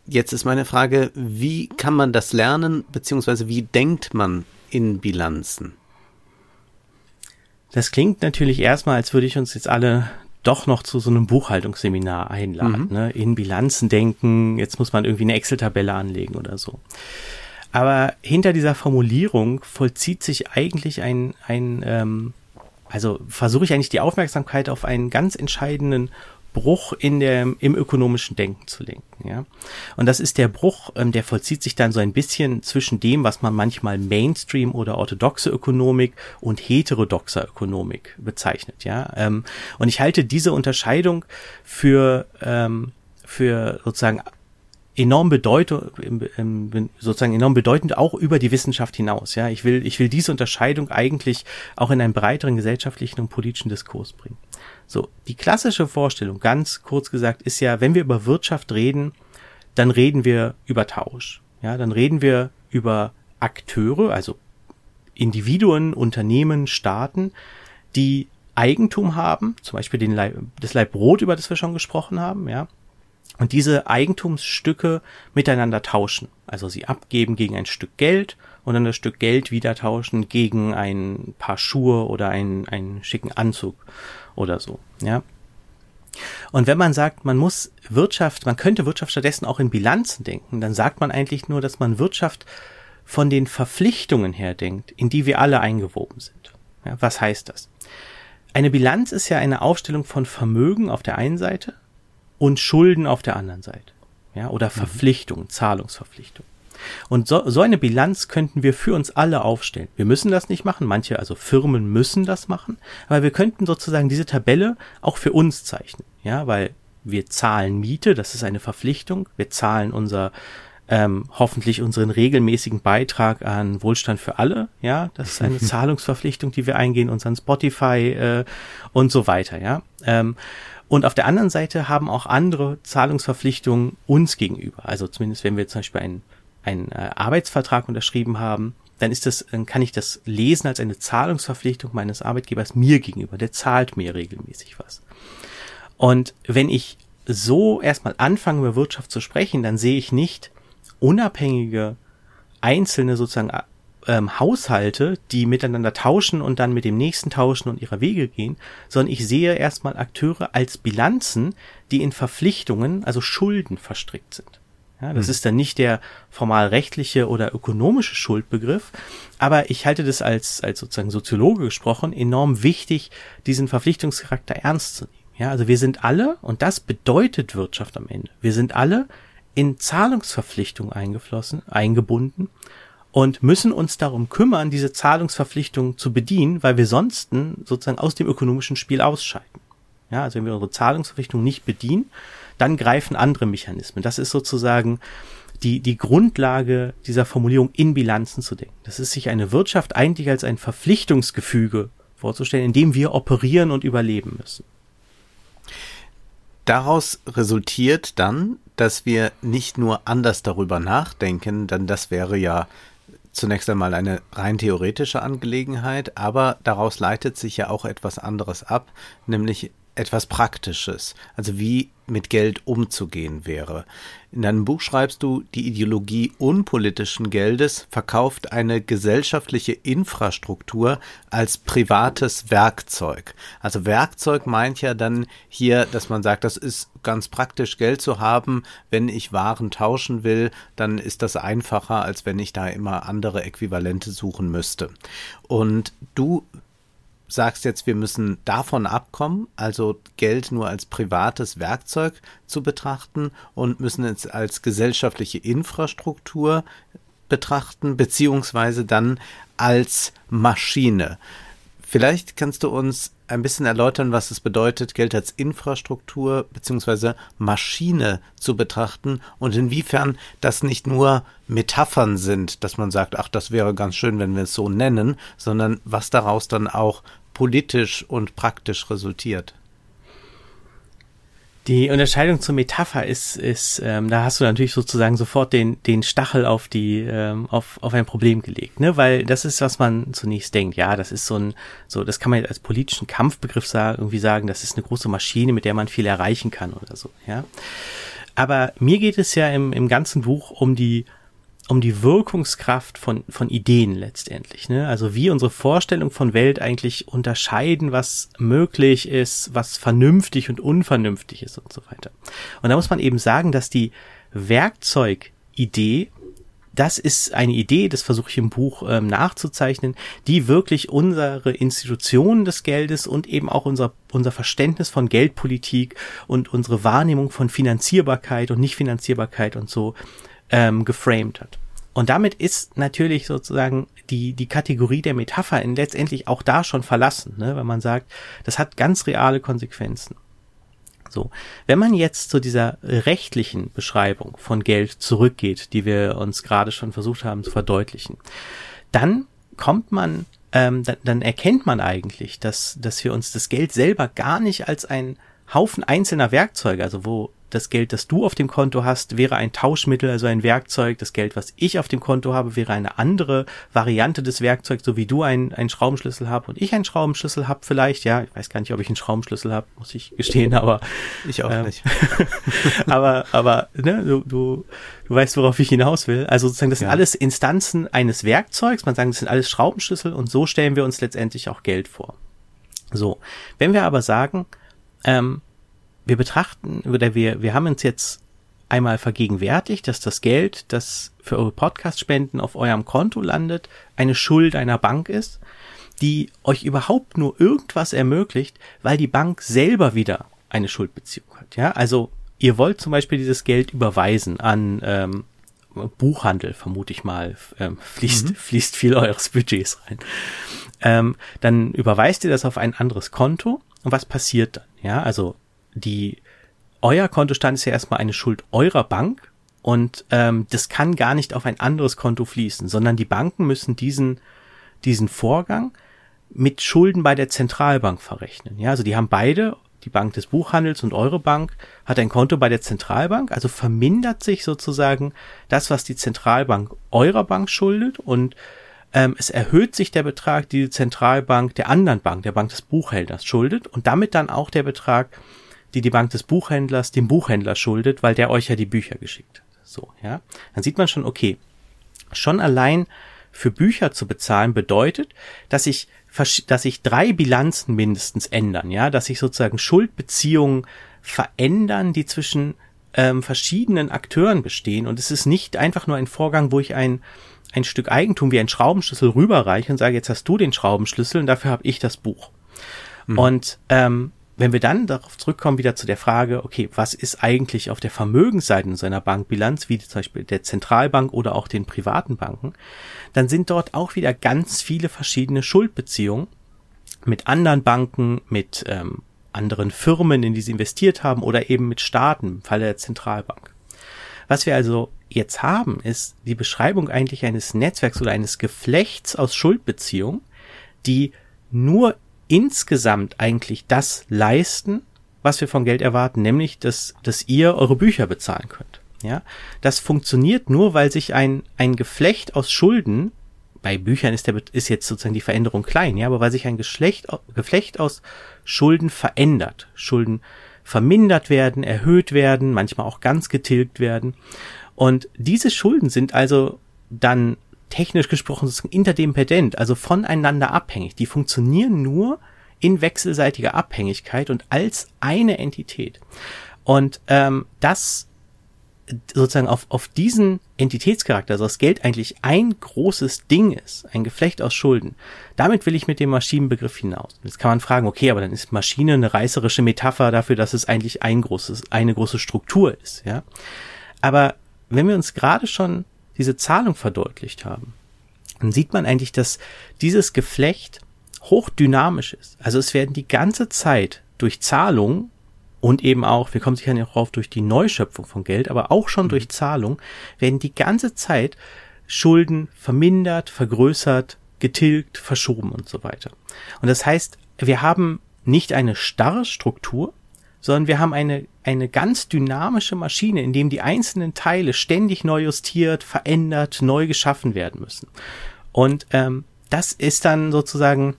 [SPEAKER 1] Jetzt ist meine Frage, wie kann man das lernen, beziehungsweise wie denkt man in Bilanzen?
[SPEAKER 2] Das klingt natürlich erstmal, als würde ich uns jetzt alle doch noch zu so einem Buchhaltungsseminar einladen, mhm. ne? in Bilanzen denken, jetzt muss man irgendwie eine Excel-Tabelle anlegen oder so. Aber hinter dieser Formulierung vollzieht sich eigentlich ein, ein ähm, also versuche ich eigentlich die Aufmerksamkeit auf einen ganz entscheidenden Bruch in der, im ökonomischen Denken zu lenken. Ja? Und das ist der Bruch, ähm, der vollzieht sich dann so ein bisschen zwischen dem, was man manchmal Mainstream oder orthodoxe Ökonomik und heterodoxer Ökonomik bezeichnet. Ja? Ähm, und ich halte diese Unterscheidung für, ähm, für sozusagen enorm bedeutend, sozusagen enorm bedeutend auch über die Wissenschaft hinaus. Ja, ich will, ich will diese Unterscheidung eigentlich auch in einen breiteren gesellschaftlichen und politischen Diskurs bringen. So, die klassische Vorstellung, ganz kurz gesagt, ist ja, wenn wir über Wirtschaft reden, dann reden wir über Tausch. Ja, dann reden wir über Akteure, also Individuen, Unternehmen, Staaten, die Eigentum haben, zum Beispiel den Leib, das Leib Brot, über das wir schon gesprochen haben, ja, und diese Eigentumsstücke miteinander tauschen. Also sie abgeben gegen ein Stück Geld und dann das Stück Geld wieder tauschen gegen ein paar Schuhe oder einen, einen schicken Anzug oder so, ja. Und wenn man sagt, man muss Wirtschaft, man könnte Wirtschaft stattdessen auch in Bilanzen denken, dann sagt man eigentlich nur, dass man Wirtschaft von den Verpflichtungen her denkt, in die wir alle eingewoben sind. Ja, was heißt das? eine Bilanz ist ja eine Aufstellung von Vermögen auf der einen Seite und Schulden auf der anderen Seite. Ja, oder mhm. Verpflichtungen, Zahlungsverpflichtungen. Und so, so eine Bilanz könnten wir für uns alle aufstellen. Wir müssen das nicht machen, manche, also Firmen müssen das machen, aber wir könnten sozusagen diese Tabelle auch für uns zeichnen. Ja, weil wir zahlen Miete, das ist eine Verpflichtung, wir zahlen unser ähm, hoffentlich unseren regelmäßigen Beitrag an Wohlstand für alle. Ja, das ist eine Zahlungsverpflichtung, die wir eingehen, unseren Spotify äh, und so weiter. Ja. Ähm, und auf der anderen Seite haben auch andere Zahlungsverpflichtungen uns gegenüber. Also zumindest wenn wir zum Beispiel einen, einen äh, Arbeitsvertrag unterschrieben haben, dann ist das, dann kann ich das lesen als eine Zahlungsverpflichtung meines Arbeitgebers mir gegenüber. Der zahlt mir regelmäßig was. Und wenn ich so erstmal anfange, über Wirtschaft zu sprechen, dann sehe ich nicht unabhängige einzelne sozusagen ähm, Haushalte, die miteinander tauschen und dann mit dem nächsten tauschen und ihrer Wege gehen, sondern ich sehe erstmal Akteure als Bilanzen, die in Verpflichtungen, also Schulden verstrickt sind. Ja, das mhm. ist dann nicht der formal rechtliche oder ökonomische Schuldbegriff, aber ich halte das als, als sozusagen Soziologe gesprochen enorm wichtig, diesen Verpflichtungscharakter ernst zu nehmen. Ja, also wir sind alle, und das bedeutet Wirtschaft am Ende, wir sind alle in Zahlungsverpflichtungen eingeflossen, eingebunden und müssen uns darum kümmern, diese Zahlungsverpflichtungen zu bedienen, weil wir sonst sozusagen aus dem ökonomischen Spiel ausscheiden. Ja, also wenn wir unsere Zahlungsverpflichtungen nicht bedienen, dann greifen andere Mechanismen. Das ist sozusagen die, die Grundlage dieser Formulierung in Bilanzen zu denken. Das ist sich eine Wirtschaft eigentlich als ein Verpflichtungsgefüge vorzustellen, in dem wir operieren und überleben müssen.
[SPEAKER 1] Daraus resultiert dann, dass wir nicht nur anders darüber nachdenken, denn das wäre ja zunächst einmal eine rein theoretische Angelegenheit, aber daraus leitet sich ja auch etwas anderes ab, nämlich etwas Praktisches, also wie mit Geld umzugehen wäre. In deinem Buch schreibst du, die Ideologie unpolitischen Geldes verkauft eine gesellschaftliche Infrastruktur als privates Werkzeug. Also Werkzeug meint ja dann hier, dass man sagt, das ist ganz praktisch Geld zu haben. Wenn ich Waren tauschen will, dann ist das einfacher, als wenn ich da immer andere Äquivalente suchen müsste. Und du sagst jetzt, wir müssen davon abkommen, also Geld nur als privates Werkzeug zu betrachten und müssen es als gesellschaftliche Infrastruktur betrachten, beziehungsweise dann als Maschine. Vielleicht kannst du uns ein bisschen erläutern, was es bedeutet, Geld als Infrastruktur beziehungsweise Maschine zu betrachten und inwiefern das nicht nur Metaphern sind, dass man sagt, ach, das wäre ganz schön, wenn wir es so nennen, sondern was daraus dann auch politisch und praktisch resultiert.
[SPEAKER 2] Die Unterscheidung zur Metapher ist, ist ähm, da hast du natürlich sozusagen sofort den, den Stachel auf die, ähm, auf, auf ein Problem gelegt, ne? Weil das ist, was man zunächst denkt. Ja, das ist so ein, so, das kann man als politischen Kampfbegriff sagen, irgendwie sagen, das ist eine große Maschine, mit der man viel erreichen kann oder so, ja. Aber mir geht es ja im, im ganzen Buch um die um die Wirkungskraft von, von Ideen letztendlich. Ne? Also wie unsere Vorstellung von Welt eigentlich unterscheiden, was möglich ist, was vernünftig und unvernünftig ist und so weiter. Und da muss man eben sagen, dass die Werkzeugidee, das ist eine Idee, das versuche ich im Buch ähm, nachzuzeichnen, die wirklich unsere Institutionen des Geldes und eben auch unser, unser Verständnis von Geldpolitik und unsere Wahrnehmung von Finanzierbarkeit und Nichtfinanzierbarkeit und so ähm, geframed hat. Und damit ist natürlich sozusagen die, die Kategorie der Metapher in letztendlich auch da schon verlassen, ne? wenn man sagt, das hat ganz reale Konsequenzen. So, wenn man jetzt zu dieser rechtlichen Beschreibung von Geld zurückgeht, die wir uns gerade schon versucht haben zu verdeutlichen, dann kommt man, ähm, dann, dann erkennt man eigentlich, dass, dass wir uns das Geld selber gar nicht als ein Haufen einzelner Werkzeuge, also wo das Geld, das du auf dem Konto hast, wäre ein Tauschmittel, also ein Werkzeug. Das Geld, was ich auf dem Konto habe, wäre eine andere Variante des Werkzeugs, so wie du einen, einen Schraubenschlüssel hast und ich einen Schraubenschlüssel habe vielleicht. Ja, ich weiß gar nicht, ob ich einen Schraubenschlüssel habe, muss ich gestehen, aber
[SPEAKER 1] ich auch ähm, nicht.
[SPEAKER 2] aber aber ne, du, du du weißt, worauf ich hinaus will. Also sozusagen, das ja. sind alles Instanzen eines Werkzeugs. Man sagt, das sind alles Schraubenschlüssel und so stellen wir uns letztendlich auch Geld vor. So, wenn wir aber sagen, ähm, wir betrachten oder wir, wir haben uns jetzt einmal vergegenwärtigt, dass das Geld, das für eure Podcast-Spenden auf eurem Konto landet, eine Schuld einer Bank ist, die euch überhaupt nur irgendwas ermöglicht, weil die Bank selber wieder eine Schuldbeziehung hat. Ja, also ihr wollt zum Beispiel dieses Geld überweisen an ähm, Buchhandel, vermute ich mal, ähm, fließt, mhm. fließt viel eures Budgets rein. Ähm, dann überweist ihr das auf ein anderes Konto und was passiert dann? Ja, also die euer Kontostand ist ja erstmal eine Schuld eurer Bank und ähm, das kann gar nicht auf ein anderes Konto fließen, sondern die Banken müssen diesen diesen Vorgang mit Schulden bei der Zentralbank verrechnen. Ja, also die haben beide die Bank des Buchhandels und eure Bank hat ein Konto bei der Zentralbank, also vermindert sich sozusagen das, was die Zentralbank eurer Bank schuldet und ähm, es erhöht sich der Betrag, die die Zentralbank der anderen Bank, der Bank des Buchhändlers schuldet und damit dann auch der Betrag, die die Bank des Buchhändlers dem Buchhändler schuldet, weil der euch ja die Bücher geschickt hat. So, ja. Dann sieht man schon, okay, schon allein für Bücher zu bezahlen bedeutet, dass ich dass sich drei Bilanzen mindestens ändern, ja, dass sich sozusagen Schuldbeziehungen verändern, die zwischen ähm, verschiedenen Akteuren bestehen. Und es ist nicht einfach nur ein Vorgang, wo ich ein, ein Stück Eigentum wie ein Schraubenschlüssel rüberreiche und sage, jetzt hast du den Schraubenschlüssel und dafür habe ich das Buch. Mhm. Und ähm, wenn wir dann darauf zurückkommen, wieder zu der Frage, okay, was ist eigentlich auf der Vermögensseite in seiner Bankbilanz, wie zum Beispiel der Zentralbank oder auch den privaten Banken, dann sind dort auch wieder ganz viele verschiedene Schuldbeziehungen mit anderen Banken, mit ähm, anderen Firmen, in die sie investiert haben oder eben mit Staaten im Falle der Zentralbank. Was wir also jetzt haben, ist die Beschreibung eigentlich eines Netzwerks oder eines Geflechts aus Schuldbeziehungen, die nur insgesamt eigentlich das leisten, was wir von Geld erwarten, nämlich, dass, dass ihr eure Bücher bezahlen könnt. Ja, das funktioniert nur, weil sich ein, ein Geflecht aus Schulden, bei Büchern ist der, ist jetzt sozusagen die Veränderung klein, ja, aber weil sich ein Geschlecht, Geflecht aus Schulden verändert. Schulden vermindert werden, erhöht werden, manchmal auch ganz getilgt werden. Und diese Schulden sind also dann technisch gesprochen sozusagen interdependent, also voneinander abhängig. Die funktionieren nur in wechselseitiger Abhängigkeit und als eine Entität. Und ähm, das sozusagen auf, auf diesen Entitätscharakter, also das Geld eigentlich ein großes Ding ist, ein Geflecht aus Schulden, damit will ich mit dem Maschinenbegriff hinaus. Jetzt kann man fragen, okay, aber dann ist Maschine eine reißerische Metapher dafür, dass es eigentlich ein großes, eine große Struktur ist, ja. Aber wenn wir uns gerade schon diese Zahlung verdeutlicht haben, dann sieht man eigentlich, dass dieses Geflecht hochdynamisch ist. Also es werden die ganze Zeit durch Zahlung und eben auch, wir kommen sicher nicht drauf, durch die Neuschöpfung von Geld, aber auch schon mhm. durch Zahlung, werden die ganze Zeit Schulden vermindert, vergrößert, getilgt, verschoben und so weiter. Und das heißt, wir haben nicht eine starre Struktur, sondern wir haben eine, eine ganz dynamische Maschine, in dem die einzelnen Teile ständig neu justiert, verändert, neu geschaffen werden müssen. Und ähm, das ist dann sozusagen,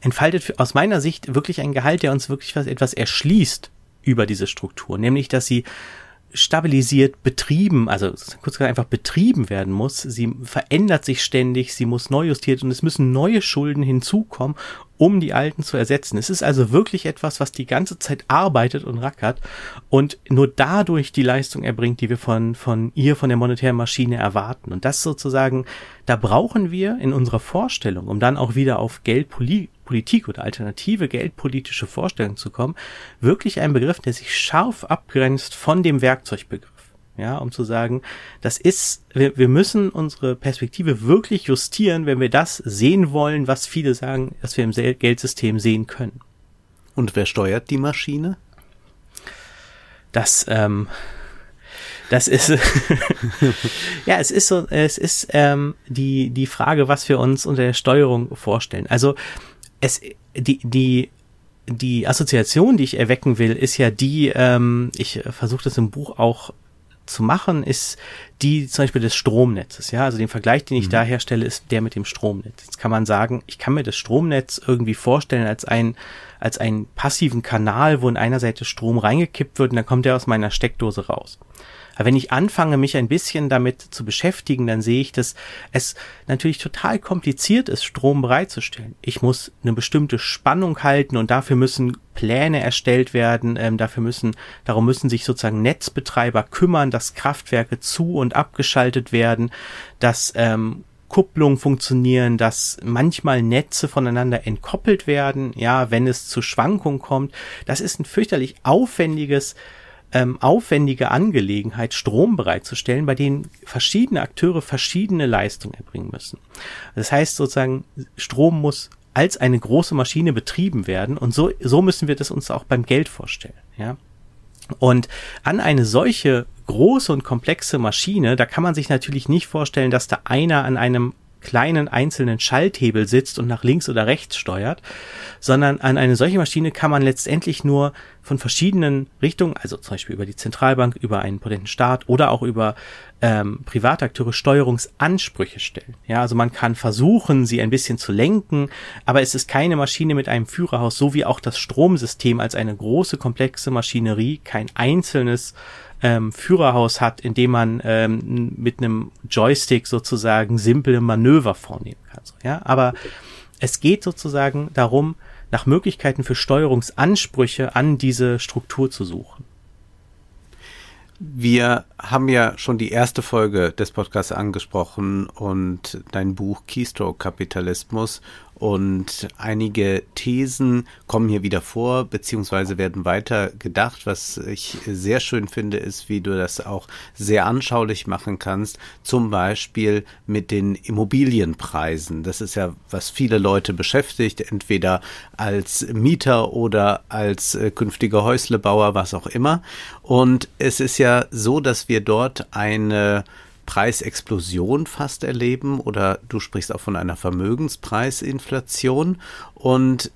[SPEAKER 2] entfaltet aus meiner Sicht wirklich ein Gehalt, der uns wirklich was, etwas erschließt über diese Struktur, nämlich dass sie stabilisiert betrieben, also kurz gesagt einfach betrieben werden muss. Sie verändert sich ständig, sie muss neu justiert und es müssen neue Schulden hinzukommen, um die alten zu ersetzen. Es ist also wirklich etwas, was die ganze Zeit arbeitet und rackert und nur dadurch die Leistung erbringt, die wir von, von ihr, von der monetären Maschine erwarten. Und das sozusagen, da brauchen wir in unserer Vorstellung, um dann auch wieder auf Geldpolitik oder alternative geldpolitische Vorstellungen zu kommen, wirklich ein Begriff, der sich scharf abgrenzt von dem Werkzeugbegriff ja, um zu sagen, das ist, wir, wir müssen unsere Perspektive wirklich justieren, wenn wir das sehen wollen, was viele sagen, dass wir im Geldsystem sehen können.
[SPEAKER 1] Und wer steuert die Maschine?
[SPEAKER 2] Das, ähm, das ist, ja, es ist so, es ist ähm, die die Frage, was wir uns unter der Steuerung vorstellen. Also es, die die die Assoziation, die ich erwecken will, ist ja die, ähm, ich versuche das im Buch auch zu machen, ist die zum Beispiel des Stromnetzes. Ja, also den Vergleich, den ich mhm. da herstelle, ist der mit dem Stromnetz. Jetzt kann man sagen, ich kann mir das Stromnetz irgendwie vorstellen als ein als einen passiven Kanal, wo in einer Seite Strom reingekippt wird und dann kommt er aus meiner Steckdose raus. Aber wenn ich anfange, mich ein bisschen damit zu beschäftigen, dann sehe ich, dass es natürlich total kompliziert ist, Strom bereitzustellen. Ich muss eine bestimmte Spannung halten und dafür müssen Pläne erstellt werden, ähm, dafür müssen, darum müssen sich sozusagen Netzbetreiber kümmern, dass Kraftwerke zu und abgeschaltet werden, dass ähm, Kupplungen funktionieren, dass manchmal Netze voneinander entkoppelt werden, ja, wenn es zu Schwankungen kommt. Das ist ein fürchterlich aufwendiges ähm, aufwendige Angelegenheit, Strom bereitzustellen, bei denen verschiedene Akteure verschiedene Leistungen erbringen müssen. Das heißt sozusagen, Strom muss als eine große Maschine betrieben werden und so, so müssen wir das uns auch beim Geld vorstellen, ja. Und an eine solche große und komplexe Maschine, da kann man sich natürlich nicht vorstellen, dass da einer an einem kleinen einzelnen Schalthebel sitzt und nach links oder rechts steuert, sondern an eine solche Maschine kann man letztendlich nur von verschiedenen Richtungen, also zum Beispiel über die Zentralbank, über einen potenten Staat oder auch über ähm, Privatakteure Steuerungsansprüche stellen. Ja, also man kann versuchen, sie ein bisschen zu lenken, aber es ist keine Maschine mit einem Führerhaus, so wie auch das Stromsystem als eine große komplexe Maschinerie kein einzelnes ähm, Führerhaus hat, in dem man ähm, mit einem Joystick sozusagen simple Manöver vornehmen kann. So, ja, aber es geht sozusagen darum, nach Möglichkeiten für Steuerungsansprüche an diese Struktur zu suchen.
[SPEAKER 1] Wir haben ja schon die erste Folge des Podcasts angesprochen und dein Buch Keystroke Kapitalismus und einige Thesen kommen hier wieder vor, beziehungsweise werden weiter gedacht. Was ich sehr schön finde, ist, wie du das auch sehr anschaulich machen kannst. Zum Beispiel mit den Immobilienpreisen. Das ist ja, was viele Leute beschäftigt, entweder als Mieter oder als äh, künftiger Häuslebauer, was auch immer. Und es ist ja so, dass wir dort eine Preisexplosion fast erleben oder du sprichst auch von einer Vermögenspreisinflation und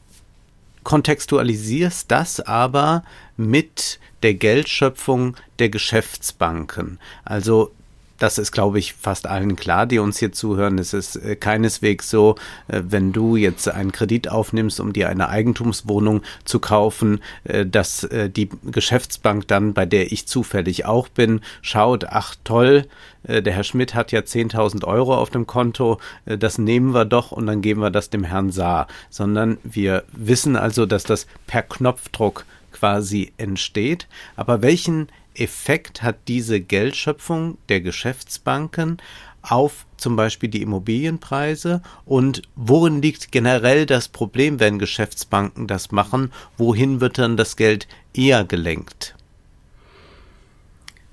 [SPEAKER 1] kontextualisierst das aber mit der Geldschöpfung der Geschäftsbanken. Also das ist, glaube ich, fast allen klar, die uns hier zuhören. Es ist äh, keineswegs so, äh, wenn du jetzt einen Kredit aufnimmst, um dir eine Eigentumswohnung zu kaufen, äh, dass die Geschäftsbank dann, bei der ich zufällig auch bin, schaut, ach toll, der Herr Schmidt hat ja 10.000 Euro auf dem Konto, das nehmen wir doch und dann geben wir das dem Herrn Saar. Sondern wir wissen also, dass das per Knopfdruck quasi entsteht. Aber welchen Effekt hat diese Geldschöpfung der Geschäftsbanken auf zum Beispiel die Immobilienpreise und worin liegt generell das Problem, wenn Geschäftsbanken das machen? Wohin wird dann das Geld eher gelenkt?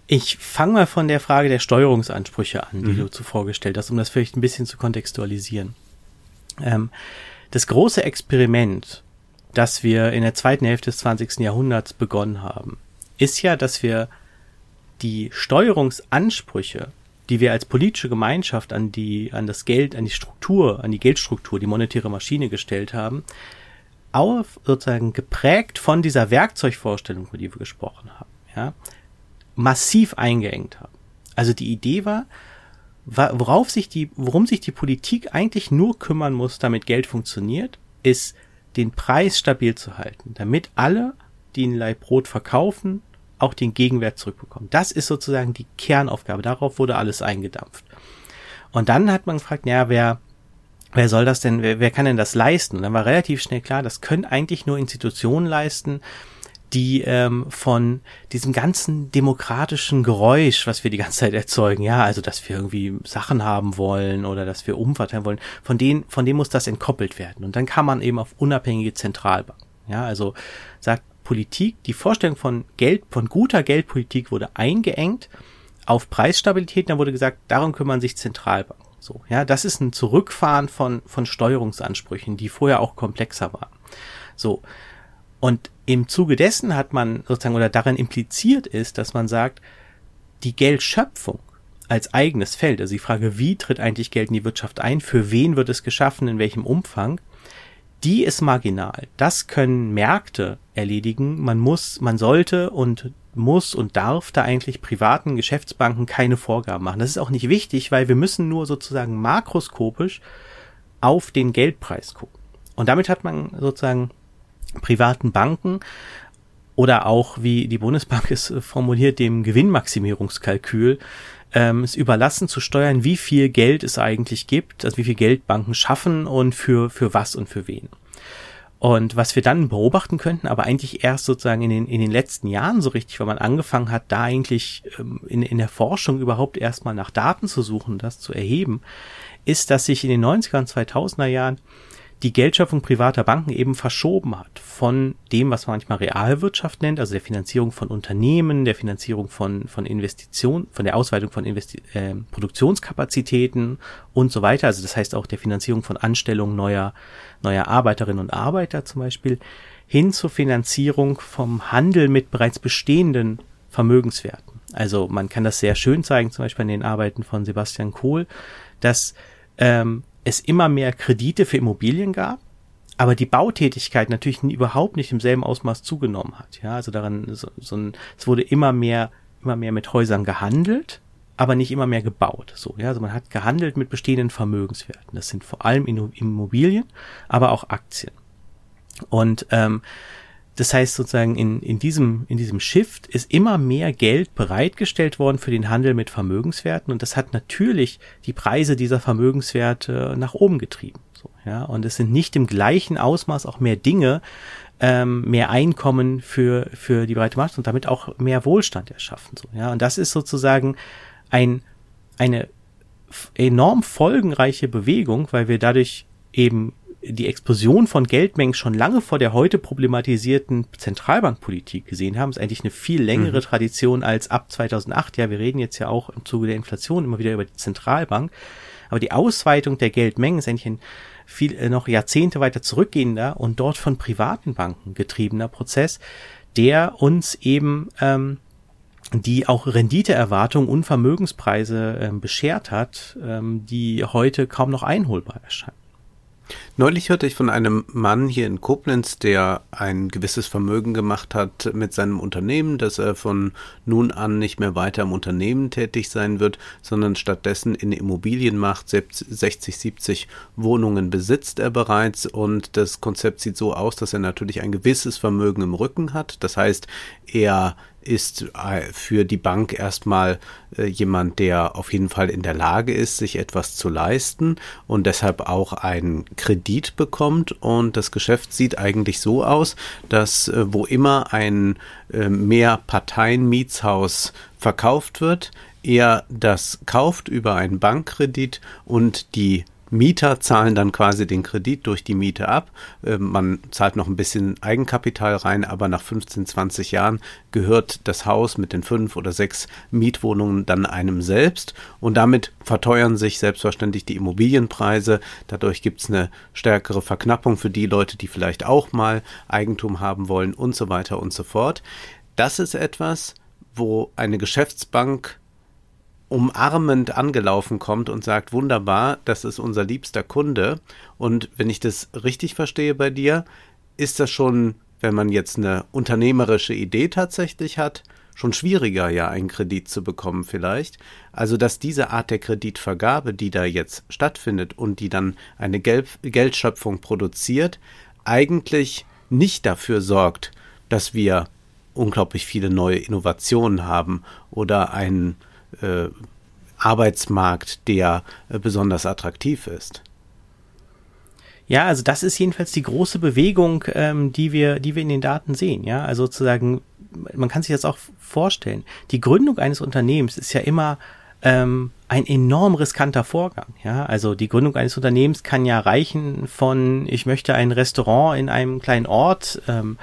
[SPEAKER 2] Ich fange mal von der Frage der Steuerungsansprüche an, die mhm. du zuvor gestellt hast, um das vielleicht ein bisschen zu kontextualisieren. Ähm, das große Experiment, das wir in der zweiten Hälfte des 20. Jahrhunderts begonnen haben, ist ja, dass wir die Steuerungsansprüche, die wir als politische Gemeinschaft an die, an das Geld, an die Struktur, an die Geldstruktur, die monetäre Maschine gestellt haben, auf sozusagen geprägt von dieser Werkzeugvorstellung, über die wir gesprochen haben, ja, massiv eingeengt haben. Also die Idee war, worauf sich die, worum sich die Politik eigentlich nur kümmern muss, damit Geld funktioniert, ist den Preis stabil zu halten, damit alle die ein Leib Brot verkaufen, auch den Gegenwert zurückbekommen. Das ist sozusagen die Kernaufgabe. Darauf wurde alles eingedampft. Und dann hat man gefragt, ja, wer, wer soll das denn, wer, wer kann denn das leisten? Und dann war relativ schnell klar, das können eigentlich nur Institutionen leisten, die ähm, von diesem ganzen demokratischen Geräusch, was wir die ganze Zeit erzeugen, ja, also dass wir irgendwie Sachen haben wollen oder dass wir umverteilen wollen, von denen, von dem muss das entkoppelt werden. Und dann kann man eben auf unabhängige Zentralbanken. Ja, also sagt Politik, die Vorstellung von Geld, von guter Geldpolitik wurde eingeengt auf Preisstabilität. Dann wurde gesagt, darum kümmern sich Zentralbanken. So, ja, das ist ein Zurückfahren von, von Steuerungsansprüchen, die vorher auch komplexer waren. So. Und im Zuge dessen hat man sozusagen oder darin impliziert ist, dass man sagt, die Geldschöpfung als eigenes Feld, also die Frage, wie tritt eigentlich Geld in die Wirtschaft ein, für wen wird es geschaffen, in welchem Umfang, die ist marginal. Das können Märkte erledigen. Man muss, man sollte und muss und darf da eigentlich privaten Geschäftsbanken keine Vorgaben machen. Das ist auch nicht wichtig, weil wir müssen nur sozusagen makroskopisch auf den Geldpreis gucken. Und damit hat man sozusagen privaten Banken oder auch, wie die Bundesbank es formuliert, dem Gewinnmaximierungskalkül ähm, es überlassen zu steuern, wie viel Geld es eigentlich gibt, also wie viel Geld Banken schaffen und für, für was und für wen. Und was wir dann beobachten könnten, aber eigentlich erst sozusagen in den, in den letzten Jahren so richtig, weil man angefangen hat, da eigentlich ähm, in, in der Forschung überhaupt erstmal nach Daten zu suchen, das zu erheben, ist, dass sich in den 90er und 2000er Jahren die Geldschöpfung privater Banken eben verschoben hat von dem, was man manchmal Realwirtschaft nennt, also der Finanzierung von Unternehmen, der Finanzierung von, von Investitionen, von der Ausweitung von Investi äh, Produktionskapazitäten und so weiter. Also das heißt auch der Finanzierung von Anstellungen neuer, neuer Arbeiterinnen und Arbeiter zum Beispiel, hin zur Finanzierung vom Handel mit bereits bestehenden Vermögenswerten. Also man kann das sehr schön zeigen, zum Beispiel in den Arbeiten von Sebastian Kohl, dass ähm, es immer mehr Kredite für Immobilien gab, aber die Bautätigkeit natürlich überhaupt nicht im selben Ausmaß zugenommen hat. Ja, also daran so, so ein, es wurde immer mehr, immer mehr mit Häusern gehandelt, aber nicht immer mehr gebaut. So, ja, also man hat gehandelt mit bestehenden Vermögenswerten. Das sind vor allem Immobilien, aber auch Aktien. Und ähm, das heißt sozusagen in, in diesem, in diesem Shift ist immer mehr Geld bereitgestellt worden für den Handel mit Vermögenswerten und das hat natürlich die Preise dieser Vermögenswerte nach oben getrieben. So, ja, und es sind nicht im gleichen Ausmaß auch mehr Dinge, ähm, mehr Einkommen für, für die breite Masse und damit auch mehr Wohlstand erschaffen. So, ja, und das ist sozusagen ein, eine enorm folgenreiche Bewegung, weil wir dadurch eben die Explosion von Geldmengen schon lange vor der heute problematisierten Zentralbankpolitik gesehen haben, ist eigentlich eine viel längere mhm. Tradition als ab 2008. Ja, wir reden jetzt ja auch im Zuge der Inflation immer wieder über die Zentralbank. Aber die Ausweitung der Geldmengen ist eigentlich ein viel äh, noch Jahrzehnte weiter zurückgehender und dort von privaten Banken getriebener Prozess, der uns eben ähm, die auch Renditeerwartungen und Vermögenspreise ähm, beschert hat, ähm, die heute kaum noch einholbar erscheinen.
[SPEAKER 1] Neulich hörte ich von einem Mann hier in Koblenz, der ein gewisses Vermögen gemacht hat mit seinem Unternehmen, dass er von nun an nicht mehr weiter im Unternehmen tätig sein wird, sondern stattdessen in Immobilien macht. 60, 70 Wohnungen besitzt er bereits und das Konzept sieht so aus, dass er natürlich ein gewisses Vermögen im Rücken hat. Das heißt, er ist äh, für die Bank erstmal äh, jemand, der auf jeden Fall in der Lage ist, sich etwas zu leisten und deshalb auch einen Kredit bekommt. Und das Geschäft sieht eigentlich so aus, dass äh, wo immer ein Mehrparteien-Mietshaus verkauft wird, er das kauft über einen Bankkredit und die Mieter zahlen dann quasi den Kredit durch die Miete ab. Ähm, man zahlt noch ein bisschen Eigenkapital rein, aber nach 15, 20 Jahren gehört das Haus mit den fünf oder sechs Mietwohnungen dann einem selbst und damit verteuern sich selbstverständlich die Immobilienpreise. Dadurch gibt es eine stärkere Verknappung für die Leute, die vielleicht auch mal Eigentum haben wollen und so weiter und so fort. Das ist etwas, wo eine Geschäftsbank umarmend angelaufen kommt und sagt, wunderbar, das ist unser liebster Kunde. Und wenn ich das richtig verstehe bei dir, ist das schon, wenn man jetzt eine unternehmerische Idee tatsächlich hat, schon schwieriger, ja, einen Kredit zu bekommen vielleicht. Also, dass diese Art der Kreditvergabe, die da jetzt stattfindet und die dann eine Geld Geldschöpfung produziert, eigentlich nicht dafür sorgt, dass wir unglaublich viele neue Innovationen haben oder einen äh, Arbeitsmarkt, der äh, besonders attraktiv ist.
[SPEAKER 2] Ja, also das ist jedenfalls die große Bewegung, ähm, die wir, die wir in den Daten sehen. Ja, also sozusagen, man kann sich das auch vorstellen. Die Gründung eines Unternehmens ist ja immer ähm, ein enorm riskanter Vorgang. Ja, also die Gründung eines Unternehmens kann ja reichen von, ich möchte ein Restaurant in einem kleinen Ort ähm,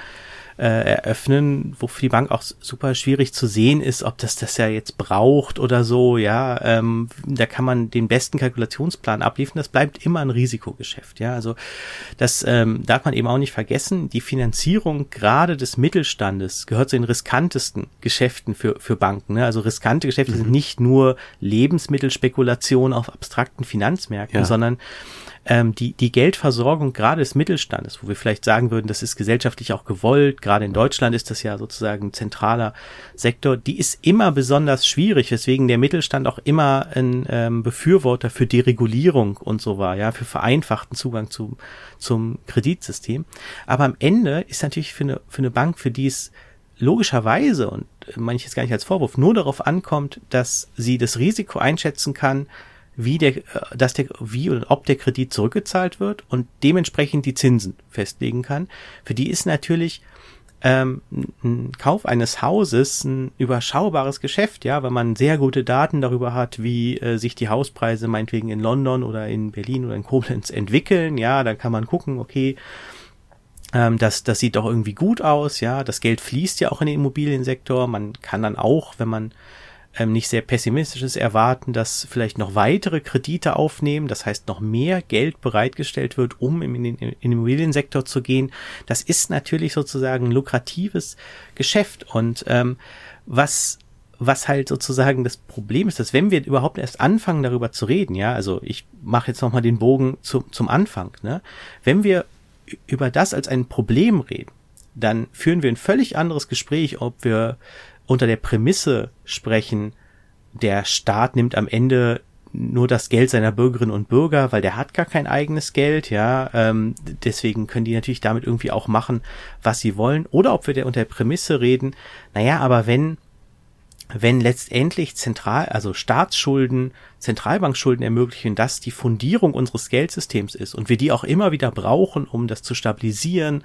[SPEAKER 2] äh, eröffnen, wo für die Bank auch super schwierig zu sehen ist, ob das das ja jetzt braucht oder so. Ja, ähm, da kann man den besten Kalkulationsplan abliefern. Das bleibt immer ein Risikogeschäft. Ja, also das ähm, darf man eben auch nicht vergessen. Die Finanzierung gerade des Mittelstandes gehört zu den riskantesten Geschäften für für Banken. Ne? Also riskante Geschäfte mhm. sind nicht nur Lebensmittelspekulation auf abstrakten Finanzmärkten, ja. sondern ähm, die, die Geldversorgung gerade des Mittelstandes, wo wir vielleicht sagen würden, das ist gesellschaftlich auch gewollt, gerade in Deutschland ist das ja sozusagen ein zentraler Sektor, die ist immer besonders schwierig, weswegen der Mittelstand auch immer ein ähm, Befürworter für Deregulierung und so war, ja, für vereinfachten Zugang zu, zum Kreditsystem. Aber am Ende ist natürlich für eine, für eine Bank, für die es logischerweise und meine ich jetzt gar nicht als Vorwurf, nur darauf ankommt, dass sie das Risiko einschätzen kann, wie der, äh, dass der, wie oder ob der Kredit zurückgezahlt wird und dementsprechend die Zinsen festlegen kann. Für die ist natürlich ähm, ein Kauf eines Hauses ein überschaubares Geschäft, ja, weil man sehr gute Daten darüber hat, wie äh, sich die Hauspreise meinetwegen in London oder in Berlin oder in Koblenz entwickeln, ja, dann kann man gucken, okay, ähm, das, das sieht doch irgendwie gut aus, ja, das Geld fließt ja auch in den Immobiliensektor, man kann dann auch, wenn man ähm, nicht sehr pessimistisches erwarten, dass vielleicht noch weitere Kredite aufnehmen, das heißt noch mehr Geld bereitgestellt wird, um in den, in den Immobiliensektor zu gehen. Das ist natürlich sozusagen ein lukratives Geschäft und ähm, was was halt sozusagen das Problem ist, dass wenn wir überhaupt erst anfangen darüber zu reden, ja, also ich mache jetzt nochmal den Bogen zum, zum Anfang, ne, wenn wir über das als ein Problem reden, dann führen wir ein völlig anderes Gespräch, ob wir unter der Prämisse sprechen, der Staat nimmt am Ende nur das Geld seiner Bürgerinnen und Bürger, weil der hat gar kein eigenes Geld, ja, ähm, deswegen können die natürlich damit irgendwie auch machen, was sie wollen, oder ob wir der unter der Prämisse reden, naja, aber wenn wenn letztendlich zentral, also Staatsschulden, Zentralbankschulden ermöglichen, dass die Fundierung unseres Geldsystems ist und wir die auch immer wieder brauchen, um das zu stabilisieren,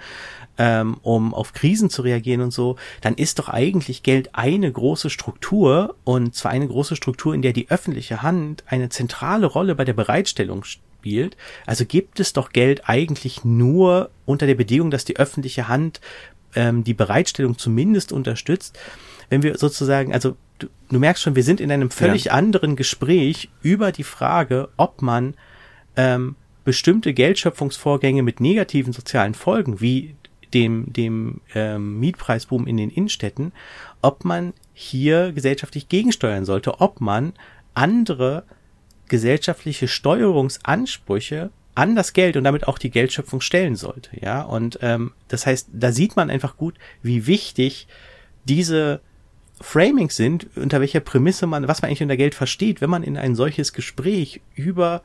[SPEAKER 2] ähm, um auf Krisen zu reagieren und so, dann ist doch eigentlich Geld eine große Struktur und zwar eine große Struktur, in der die öffentliche Hand eine zentrale Rolle bei der Bereitstellung spielt. Also gibt es doch Geld eigentlich nur unter der Bedingung, dass die öffentliche Hand ähm, die Bereitstellung zumindest unterstützt wenn wir sozusagen, also du, du merkst schon, wir sind in einem völlig ja. anderen Gespräch über die Frage, ob man ähm, bestimmte Geldschöpfungsvorgänge mit negativen sozialen Folgen, wie dem, dem ähm, Mietpreisboom in den Innenstädten, ob man hier gesellschaftlich gegensteuern sollte, ob man andere gesellschaftliche Steuerungsansprüche an das Geld und damit auch die Geldschöpfung stellen sollte. Ja, und ähm, das heißt, da sieht man einfach gut, wie wichtig diese Framings sind, unter welcher Prämisse man, was man eigentlich unter Geld versteht, wenn man in ein solches Gespräch über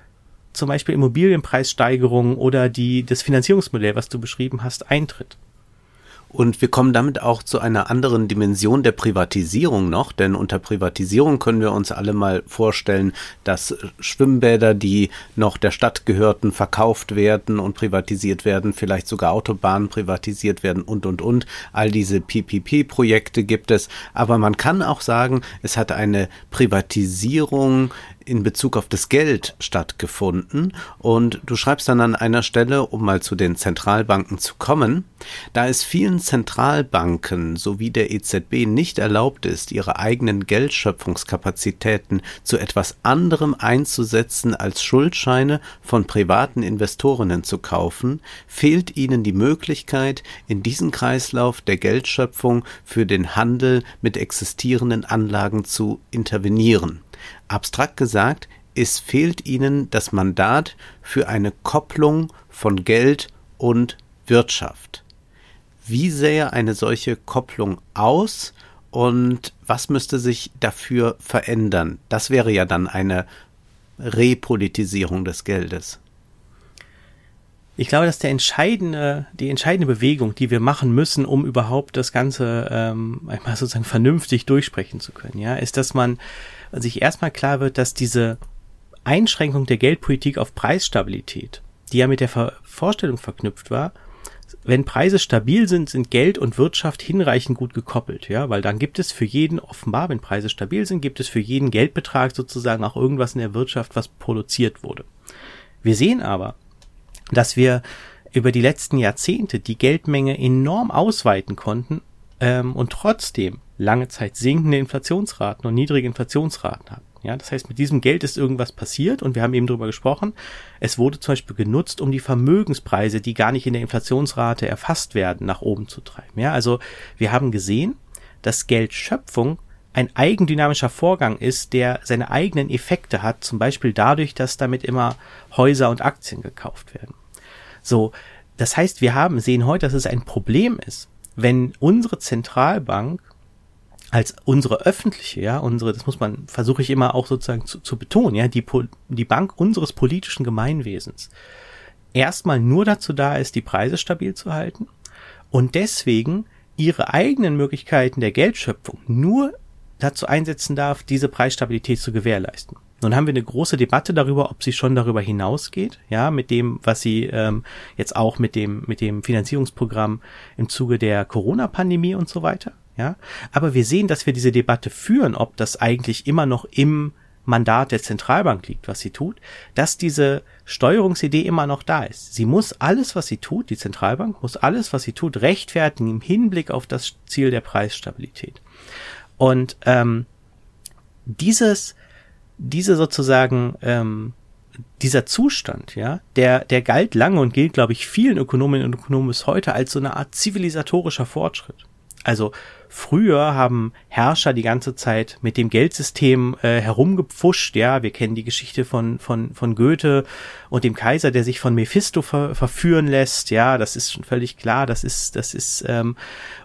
[SPEAKER 2] zum Beispiel Immobilienpreissteigerungen oder die, das Finanzierungsmodell, was du beschrieben hast, eintritt.
[SPEAKER 1] Und wir kommen damit auch zu einer anderen Dimension der Privatisierung noch, denn unter Privatisierung können wir uns alle mal vorstellen, dass Schwimmbäder, die noch der Stadt gehörten, verkauft werden und privatisiert werden, vielleicht sogar Autobahnen privatisiert werden und, und, und. All diese PPP-Projekte gibt es. Aber man kann auch sagen, es hat eine Privatisierung in Bezug auf das Geld stattgefunden. Und du schreibst dann an einer Stelle, um mal zu den Zentralbanken zu kommen, da es vielen Zentralbanken sowie der EZB nicht erlaubt ist, ihre eigenen Geldschöpfungskapazitäten zu etwas anderem einzusetzen als Schuldscheine von privaten Investorinnen zu kaufen, fehlt ihnen die Möglichkeit, in diesen Kreislauf der Geldschöpfung für den Handel mit existierenden Anlagen zu intervenieren. Abstrakt gesagt, es fehlt ihnen das Mandat für eine Kopplung von Geld und Wirtschaft. Wie sähe eine solche Kopplung aus und was müsste sich dafür verändern? Das wäre ja dann eine Repolitisierung des Geldes.
[SPEAKER 2] Ich glaube, dass der entscheidende, die entscheidende Bewegung, die wir machen müssen, um überhaupt das Ganze ähm, einmal sozusagen vernünftig durchsprechen zu können, ja, ist, dass man sich erstmal klar wird, dass diese Einschränkung der Geldpolitik auf Preisstabilität, die ja mit der Ver Vorstellung verknüpft war, wenn Preise stabil sind, sind Geld und Wirtschaft hinreichend gut gekoppelt, ja, weil dann gibt es für jeden offenbar, wenn Preise stabil sind, gibt es für jeden Geldbetrag sozusagen auch irgendwas in der Wirtschaft, was produziert wurde. Wir sehen aber, dass wir über die letzten Jahrzehnte die Geldmenge enorm ausweiten konnten ähm, und trotzdem lange Zeit sinkende Inflationsraten und niedrige Inflationsraten hatten. Ja, das heißt, mit diesem Geld ist irgendwas passiert und wir haben eben darüber gesprochen. Es wurde zum Beispiel genutzt, um die Vermögenspreise, die gar nicht in der Inflationsrate erfasst werden, nach oben zu treiben. Ja, also wir haben gesehen, dass Geldschöpfung ein eigendynamischer Vorgang ist, der seine eigenen Effekte hat, zum Beispiel dadurch, dass damit immer Häuser und Aktien gekauft werden. So, das heißt, wir haben, sehen heute, dass es ein Problem ist, wenn unsere Zentralbank als unsere öffentliche, ja, unsere, das muss man, versuche ich immer auch sozusagen zu, zu betonen, ja, die, die Bank unseres politischen Gemeinwesens erstmal nur dazu da ist, die Preise stabil zu halten und deswegen ihre eigenen Möglichkeiten der Geldschöpfung nur dazu einsetzen darf, diese Preisstabilität zu gewährleisten. Nun haben wir eine große Debatte darüber, ob sie schon darüber hinausgeht, ja, mit dem, was sie ähm, jetzt auch mit dem mit dem Finanzierungsprogramm im Zuge der Corona-Pandemie und so weiter, ja. Aber wir sehen, dass wir diese Debatte führen, ob das eigentlich immer noch im Mandat der Zentralbank liegt, was sie tut, dass diese Steuerungsidee immer noch da ist. Sie muss alles, was sie tut, die Zentralbank muss alles, was sie tut, rechtfertigen im Hinblick auf das Ziel der Preisstabilität. Und ähm, dieses, diese sozusagen ähm, dieser Zustand, ja, der, der galt lange und gilt, glaube ich, vielen Ökonominnen und Ökonomen bis heute als so eine Art zivilisatorischer Fortschritt. Also früher haben Herrscher die ganze Zeit mit dem Geldsystem äh, herumgepfuscht, ja, wir kennen die Geschichte von, von, von Goethe und dem Kaiser, der sich von Mephisto ver verführen lässt, ja, das ist schon völlig klar, das ist, das ist ähm,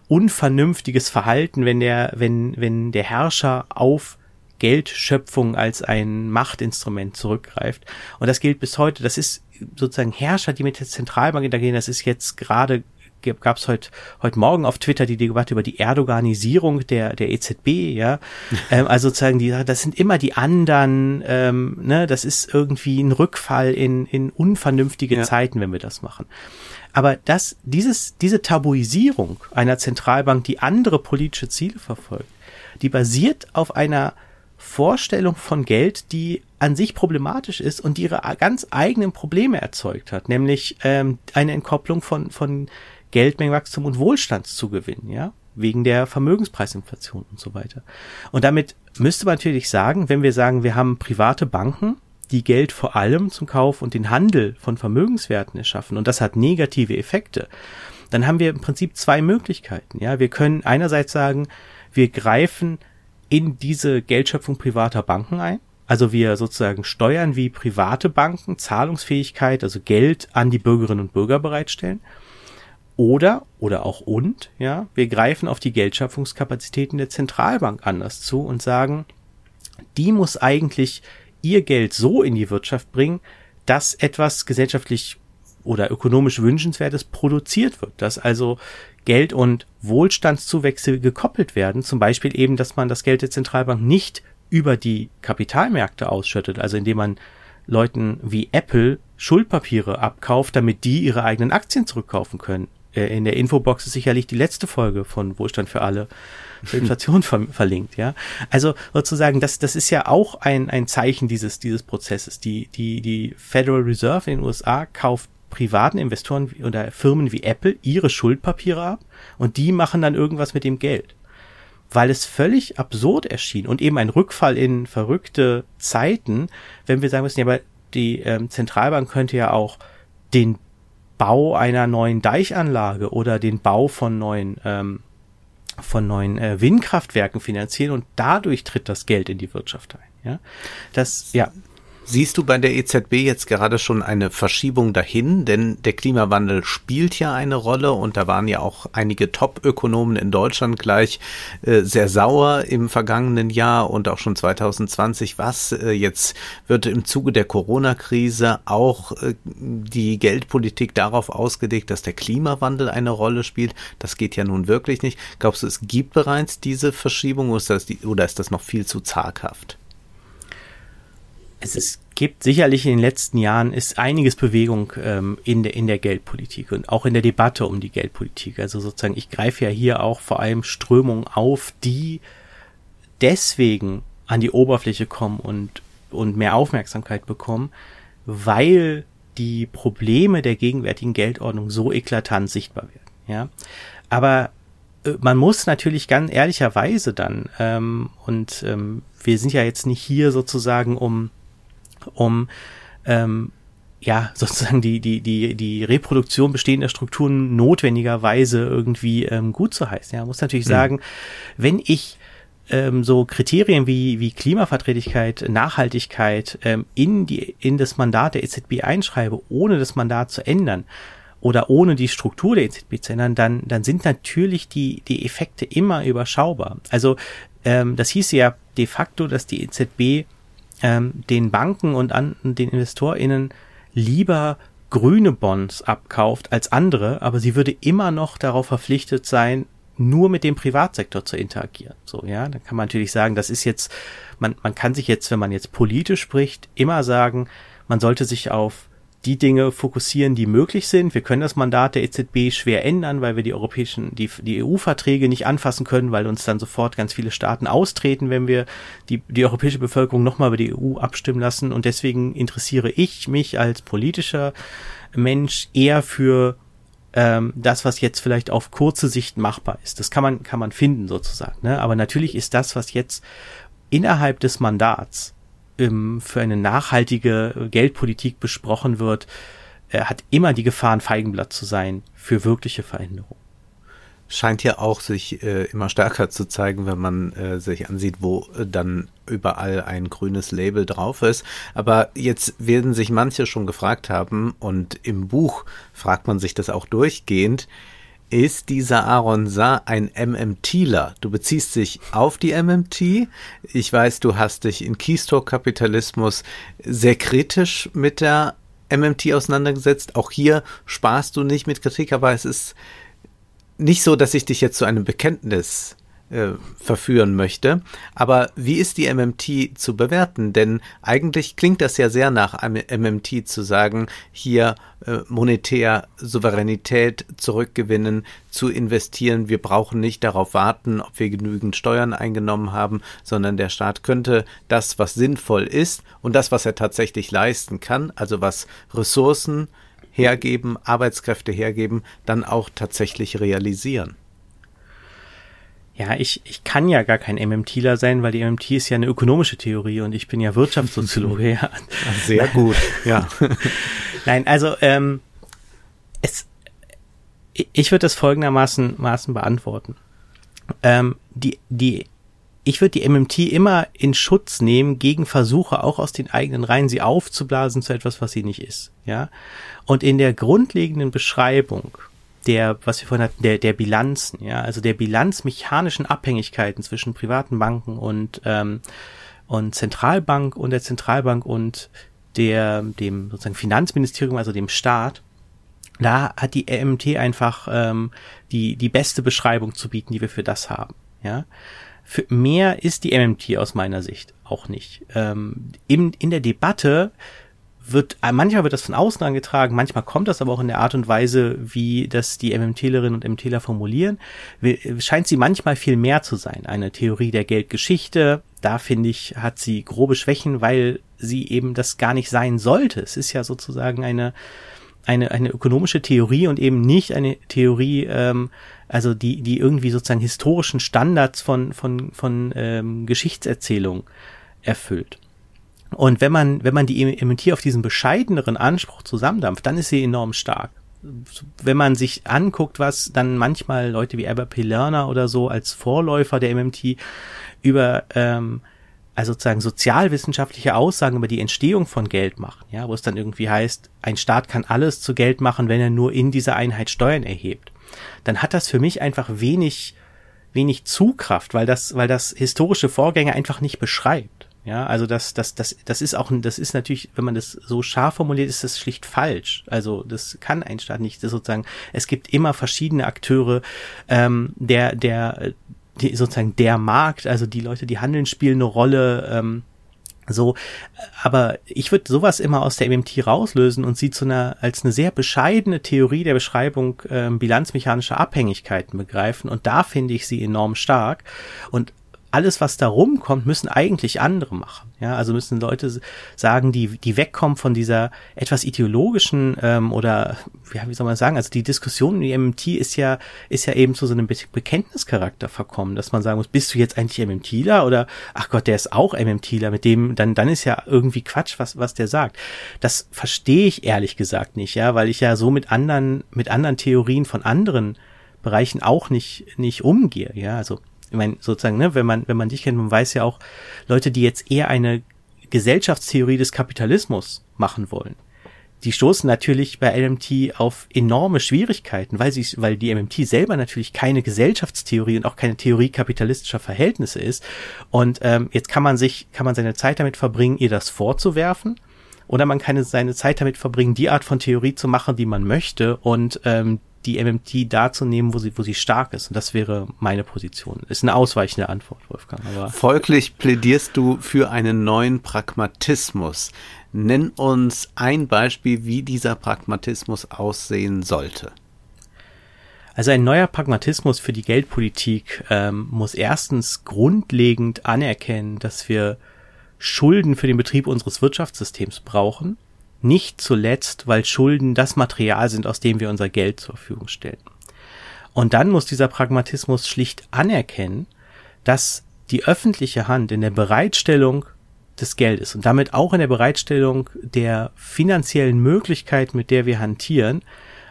[SPEAKER 2] unvernünftiges Verhalten, wenn der, wenn, wenn der Herrscher auf Geldschöpfung als ein Machtinstrument zurückgreift. Und das gilt bis heute. Das ist sozusagen Herrscher, die mit der Zentralbank interagieren. Das ist jetzt gerade gab es heute heute Morgen auf Twitter die Debatte über die Erdoganisierung der der EZB, ja, ähm, also sozusagen die, das sind immer die anderen, ähm, ne, das ist irgendwie ein Rückfall in in unvernünftige ja. Zeiten, wenn wir das machen. Aber das dieses diese Tabuisierung einer Zentralbank, die andere politische Ziele verfolgt, die basiert auf einer Vorstellung von Geld, die an sich problematisch ist und die ihre ganz eigenen Probleme erzeugt hat, nämlich ähm, eine Entkopplung von, von Geldmengenwachstum und Wohlstandszugewinn, ja, wegen der Vermögenspreisinflation und so weiter. Und damit müsste man natürlich sagen, wenn wir sagen, wir haben private Banken, die Geld vor allem zum Kauf und den Handel von Vermögenswerten erschaffen und das hat negative Effekte, dann haben wir im Prinzip zwei Möglichkeiten. Ja, wir können einerseits sagen, wir greifen in diese Geldschöpfung privater Banken ein. Also wir sozusagen steuern wie private Banken Zahlungsfähigkeit, also Geld an die Bürgerinnen und Bürger bereitstellen. Oder, oder auch und, ja, wir greifen auf die Geldschöpfungskapazitäten der Zentralbank anders zu und sagen, die muss eigentlich ihr Geld so in die Wirtschaft bringen, dass etwas gesellschaftlich oder ökonomisch wünschenswertes produziert wird, dass also Geld- und Wohlstandszuwächse gekoppelt werden. Zum Beispiel eben, dass man das Geld der Zentralbank nicht über die Kapitalmärkte ausschüttet, also indem man Leuten wie Apple Schuldpapiere abkauft, damit die ihre eigenen Aktien zurückkaufen können. Äh, in der Infobox ist sicherlich die letzte Folge von Wohlstand für alle zur Inflation ver verlinkt, ja. Also sozusagen, das, das ist ja auch ein, ein Zeichen dieses, dieses Prozesses. Die, die, die Federal Reserve in den USA kauft privaten Investoren oder Firmen wie Apple ihre Schuldpapiere ab und die machen dann irgendwas mit dem Geld. Weil es völlig absurd erschien und eben ein Rückfall in verrückte Zeiten, wenn wir sagen müssen, ja, aber die ähm, Zentralbank könnte ja auch den Bau einer neuen Deichanlage oder den Bau von neuen ähm, von neuen äh, Windkraftwerken finanzieren und dadurch tritt das Geld in die Wirtschaft ein. Ja, das ja
[SPEAKER 1] Siehst du bei der EZB jetzt gerade schon eine Verschiebung dahin? Denn der Klimawandel spielt ja eine Rolle und da waren ja auch einige Top-Ökonomen in Deutschland gleich äh, sehr sauer im vergangenen Jahr und auch schon 2020. Was äh, jetzt wird im Zuge der Corona-Krise auch äh, die Geldpolitik darauf ausgelegt, dass der Klimawandel eine Rolle spielt? Das geht ja nun wirklich nicht. Glaubst du, es gibt bereits diese Verschiebung oder ist das, die, oder ist das noch viel zu zaghaft?
[SPEAKER 2] Es ist, gibt sicherlich in den letzten Jahren ist einiges Bewegung ähm, in, der, in der Geldpolitik und auch in der Debatte um die Geldpolitik. Also sozusagen, ich greife ja hier auch vor allem Strömungen auf, die deswegen an die Oberfläche kommen und, und mehr Aufmerksamkeit bekommen, weil die Probleme der gegenwärtigen Geldordnung so eklatant sichtbar werden. Ja, aber äh, man muss natürlich ganz ehrlicherweise dann ähm, und ähm, wir sind ja jetzt nicht hier sozusagen um um ähm, ja, sozusagen die, die, die, die Reproduktion bestehender Strukturen notwendigerweise irgendwie ähm, gut zu heißen. Ja, man muss natürlich mhm. sagen, wenn ich ähm, so Kriterien wie, wie Klimaverträglichkeit, Nachhaltigkeit ähm, in, die, in das Mandat der EZB einschreibe, ohne das Mandat zu ändern oder ohne die Struktur der EZB zu ändern, dann, dann sind natürlich die, die Effekte immer überschaubar. Also ähm, das hieß ja de facto, dass die EZB ähm, den Banken und an den InvestorInnen lieber grüne Bonds abkauft als andere, aber sie würde immer noch darauf verpflichtet sein, nur mit dem Privatsektor zu interagieren. So, ja, dann kann man natürlich sagen, das ist jetzt, man, man kann sich jetzt, wenn man jetzt politisch spricht, immer sagen, man sollte sich auf die Dinge fokussieren, die möglich sind. Wir können das Mandat der EZB schwer ändern, weil wir die europäischen, die, die EU-Verträge nicht anfassen können, weil uns dann sofort ganz viele Staaten austreten, wenn wir die, die europäische Bevölkerung nochmal über die EU abstimmen lassen. Und deswegen interessiere ich mich als politischer Mensch eher für ähm, das, was jetzt vielleicht auf kurze Sicht machbar ist. Das kann man, kann man finden sozusagen. Ne? Aber natürlich ist das, was jetzt innerhalb des Mandats ähm, für eine nachhaltige Geldpolitik besprochen wird, äh, hat immer die Gefahr, ein Feigenblatt zu sein für wirkliche Veränderungen
[SPEAKER 1] scheint ja auch sich äh, immer stärker zu zeigen, wenn man äh, sich ansieht, wo äh, dann überall ein grünes Label drauf ist. Aber jetzt werden sich manche schon gefragt haben, und im Buch fragt man sich das auch durchgehend, ist dieser Aaron Saar ein MMTler? Du beziehst dich auf die MMT. Ich weiß, du hast dich in Keystroke-Kapitalismus sehr kritisch mit der MMT auseinandergesetzt. Auch hier sparst du nicht mit Kritik, aber es ist nicht so, dass ich dich jetzt zu einem Bekenntnis äh, verführen möchte. Aber wie ist die MMT zu bewerten? Denn eigentlich klingt das ja sehr nach MMT zu sagen, hier äh, monetär Souveränität zurückgewinnen, zu investieren. Wir brauchen nicht darauf warten, ob wir genügend Steuern eingenommen haben, sondern der Staat könnte das, was sinnvoll ist und das, was er tatsächlich leisten kann, also was Ressourcen hergeben, Arbeitskräfte hergeben, dann auch tatsächlich realisieren.
[SPEAKER 2] Ja, ich, ich kann ja gar kein MMTler sein, weil die MMT ist ja eine ökonomische Theorie und ich bin ja Wirtschaftssoziologe. Ja.
[SPEAKER 1] Sehr gut, ja.
[SPEAKER 2] Nein, also ähm, es, ich würde das folgendermaßen Maßen beantworten. Ähm, die, die ich würde die MMT immer in Schutz nehmen gegen Versuche, auch aus den eigenen Reihen sie aufzublasen zu etwas, was sie nicht ist. Ja. Und in der grundlegenden Beschreibung der, was wir vorhin hatten, der, der Bilanzen, ja, also der bilanzmechanischen Abhängigkeiten zwischen privaten Banken und, ähm, und Zentralbank und der Zentralbank und der, dem sozusagen Finanzministerium, also dem Staat, da hat die MMT einfach ähm, die, die beste Beschreibung zu bieten, die wir für das haben. Ja, für mehr ist die MMT aus meiner Sicht auch nicht. Ähm, in, in der Debatte wird, äh, manchmal wird das von außen angetragen, manchmal kommt das aber auch in der Art und Weise, wie das die MMTlerinnen und MMTler formulieren, scheint sie manchmal viel mehr zu sein. Eine Theorie der Geldgeschichte, da finde ich, hat sie grobe Schwächen, weil sie eben das gar nicht sein sollte. Es ist ja sozusagen eine, eine, eine ökonomische Theorie und eben nicht eine Theorie ähm, also die, die irgendwie sozusagen historischen Standards von, von, von ähm, Geschichtserzählung erfüllt. Und wenn man, wenn man die MT auf diesen bescheideneren Anspruch zusammendampft, dann ist sie enorm stark. Wenn man sich anguckt, was dann manchmal Leute wie Albert P. Lerner oder so als Vorläufer der MMT über ähm, also sozusagen sozialwissenschaftliche Aussagen über die Entstehung von Geld machen, ja, wo es dann irgendwie heißt, ein Staat kann alles zu Geld machen, wenn er nur in dieser Einheit Steuern erhebt dann hat das für mich einfach wenig, wenig Zugkraft, weil das, weil das historische Vorgänge einfach nicht beschreibt. Ja, also das, das, das, das ist auch, das ist natürlich, wenn man das so scharf formuliert, ist das schlicht falsch. Also das kann ein Staat nicht. Das sozusagen, es gibt immer verschiedene Akteure, ähm, der, der, die, sozusagen der Markt, also die Leute, die handeln, spielen eine Rolle. Ähm, so, aber ich würde sowas immer aus der MMT rauslösen und sie zu einer als eine sehr bescheidene Theorie der Beschreibung äh, bilanzmechanischer Abhängigkeiten begreifen und da finde ich sie enorm stark und alles, was da rumkommt, müssen eigentlich andere machen. Ja, also müssen Leute sagen, die, die wegkommen von dieser etwas ideologischen ähm, oder ja, wie soll man sagen, also die Diskussion in die MMT ist ja, ist ja eben zu so einem Be Bekenntnischarakter verkommen, dass man sagen muss, bist du jetzt eigentlich MMTler oder ach Gott, der ist auch MMTler, mit dem, dann, dann ist ja irgendwie Quatsch, was, was der sagt. Das verstehe ich ehrlich gesagt nicht, ja, weil ich ja so mit anderen, mit anderen Theorien von anderen Bereichen auch nicht, nicht umgehe, ja, also ich meine, sozusagen, ne, wenn man, wenn man dich kennt, man weiß ja auch, Leute, die jetzt eher eine Gesellschaftstheorie des Kapitalismus machen wollen, die stoßen natürlich bei LMT auf enorme Schwierigkeiten, weil sie, weil die MMT selber natürlich keine Gesellschaftstheorie und auch keine Theorie kapitalistischer Verhältnisse ist. Und ähm, jetzt kann man sich, kann man seine Zeit damit verbringen, ihr das vorzuwerfen, oder man kann seine Zeit damit verbringen, die Art von Theorie zu machen, die man möchte und ähm, die MMT da zu nehmen, wo sie, wo sie stark ist. Und das wäre meine Position. Ist eine ausweichende Antwort, Wolfgang.
[SPEAKER 1] Aber Folglich plädierst du für einen neuen Pragmatismus. Nenn uns ein Beispiel, wie dieser Pragmatismus aussehen sollte.
[SPEAKER 2] Also ein neuer Pragmatismus für die Geldpolitik ähm, muss erstens grundlegend anerkennen, dass wir Schulden für den Betrieb unseres Wirtschaftssystems brauchen. Nicht zuletzt, weil Schulden das Material sind, aus dem wir unser Geld zur Verfügung stellen. Und dann muss dieser Pragmatismus schlicht anerkennen, dass die öffentliche Hand in der Bereitstellung des Geldes und damit auch in der Bereitstellung der finanziellen Möglichkeit, mit der wir hantieren,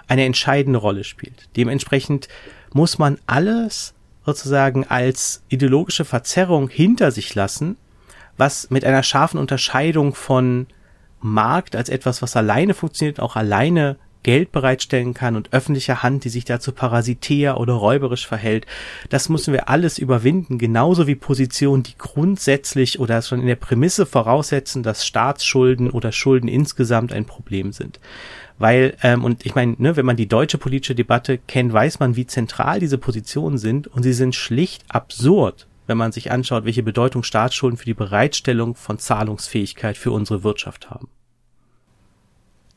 [SPEAKER 2] eine entscheidende Rolle spielt. Dementsprechend muss man alles sozusagen als ideologische Verzerrung hinter sich lassen, was mit einer scharfen Unterscheidung von Markt als etwas, was alleine funktioniert, auch alleine Geld bereitstellen kann und öffentlicher Hand, die sich dazu parasitär oder räuberisch verhält. Das müssen wir alles überwinden, genauso wie Positionen, die grundsätzlich oder schon in der Prämisse voraussetzen, dass Staatsschulden oder Schulden insgesamt ein Problem sind. Weil, ähm, und ich meine, ne, wenn man die deutsche politische Debatte kennt, weiß man, wie zentral diese Positionen sind und sie sind schlicht absurd, wenn man sich anschaut, welche Bedeutung Staatsschulden für die Bereitstellung von Zahlungsfähigkeit für unsere Wirtschaft haben.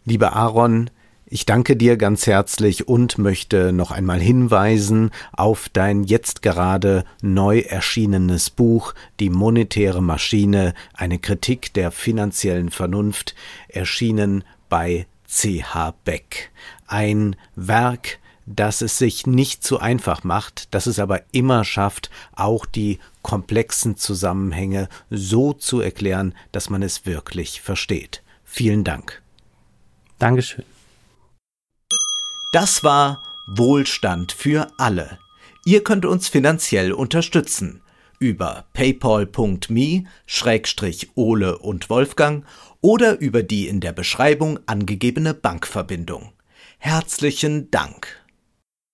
[SPEAKER 1] Lieber Aaron, ich danke dir ganz herzlich und möchte noch einmal hinweisen auf dein jetzt gerade neu erschienenes Buch Die monetäre Maschine, eine Kritik der finanziellen Vernunft, erschienen bei C.H. Beck. Ein Werk, das es sich nicht zu einfach macht, das es aber immer schafft, auch die komplexen Zusammenhänge so zu erklären, dass man es wirklich versteht. Vielen Dank.
[SPEAKER 2] Dankeschön.
[SPEAKER 1] Das war Wohlstand für alle. Ihr könnt uns finanziell unterstützen über paypal.me Schrägstrich Ole und Wolfgang oder über die in der Beschreibung angegebene Bankverbindung. Herzlichen Dank.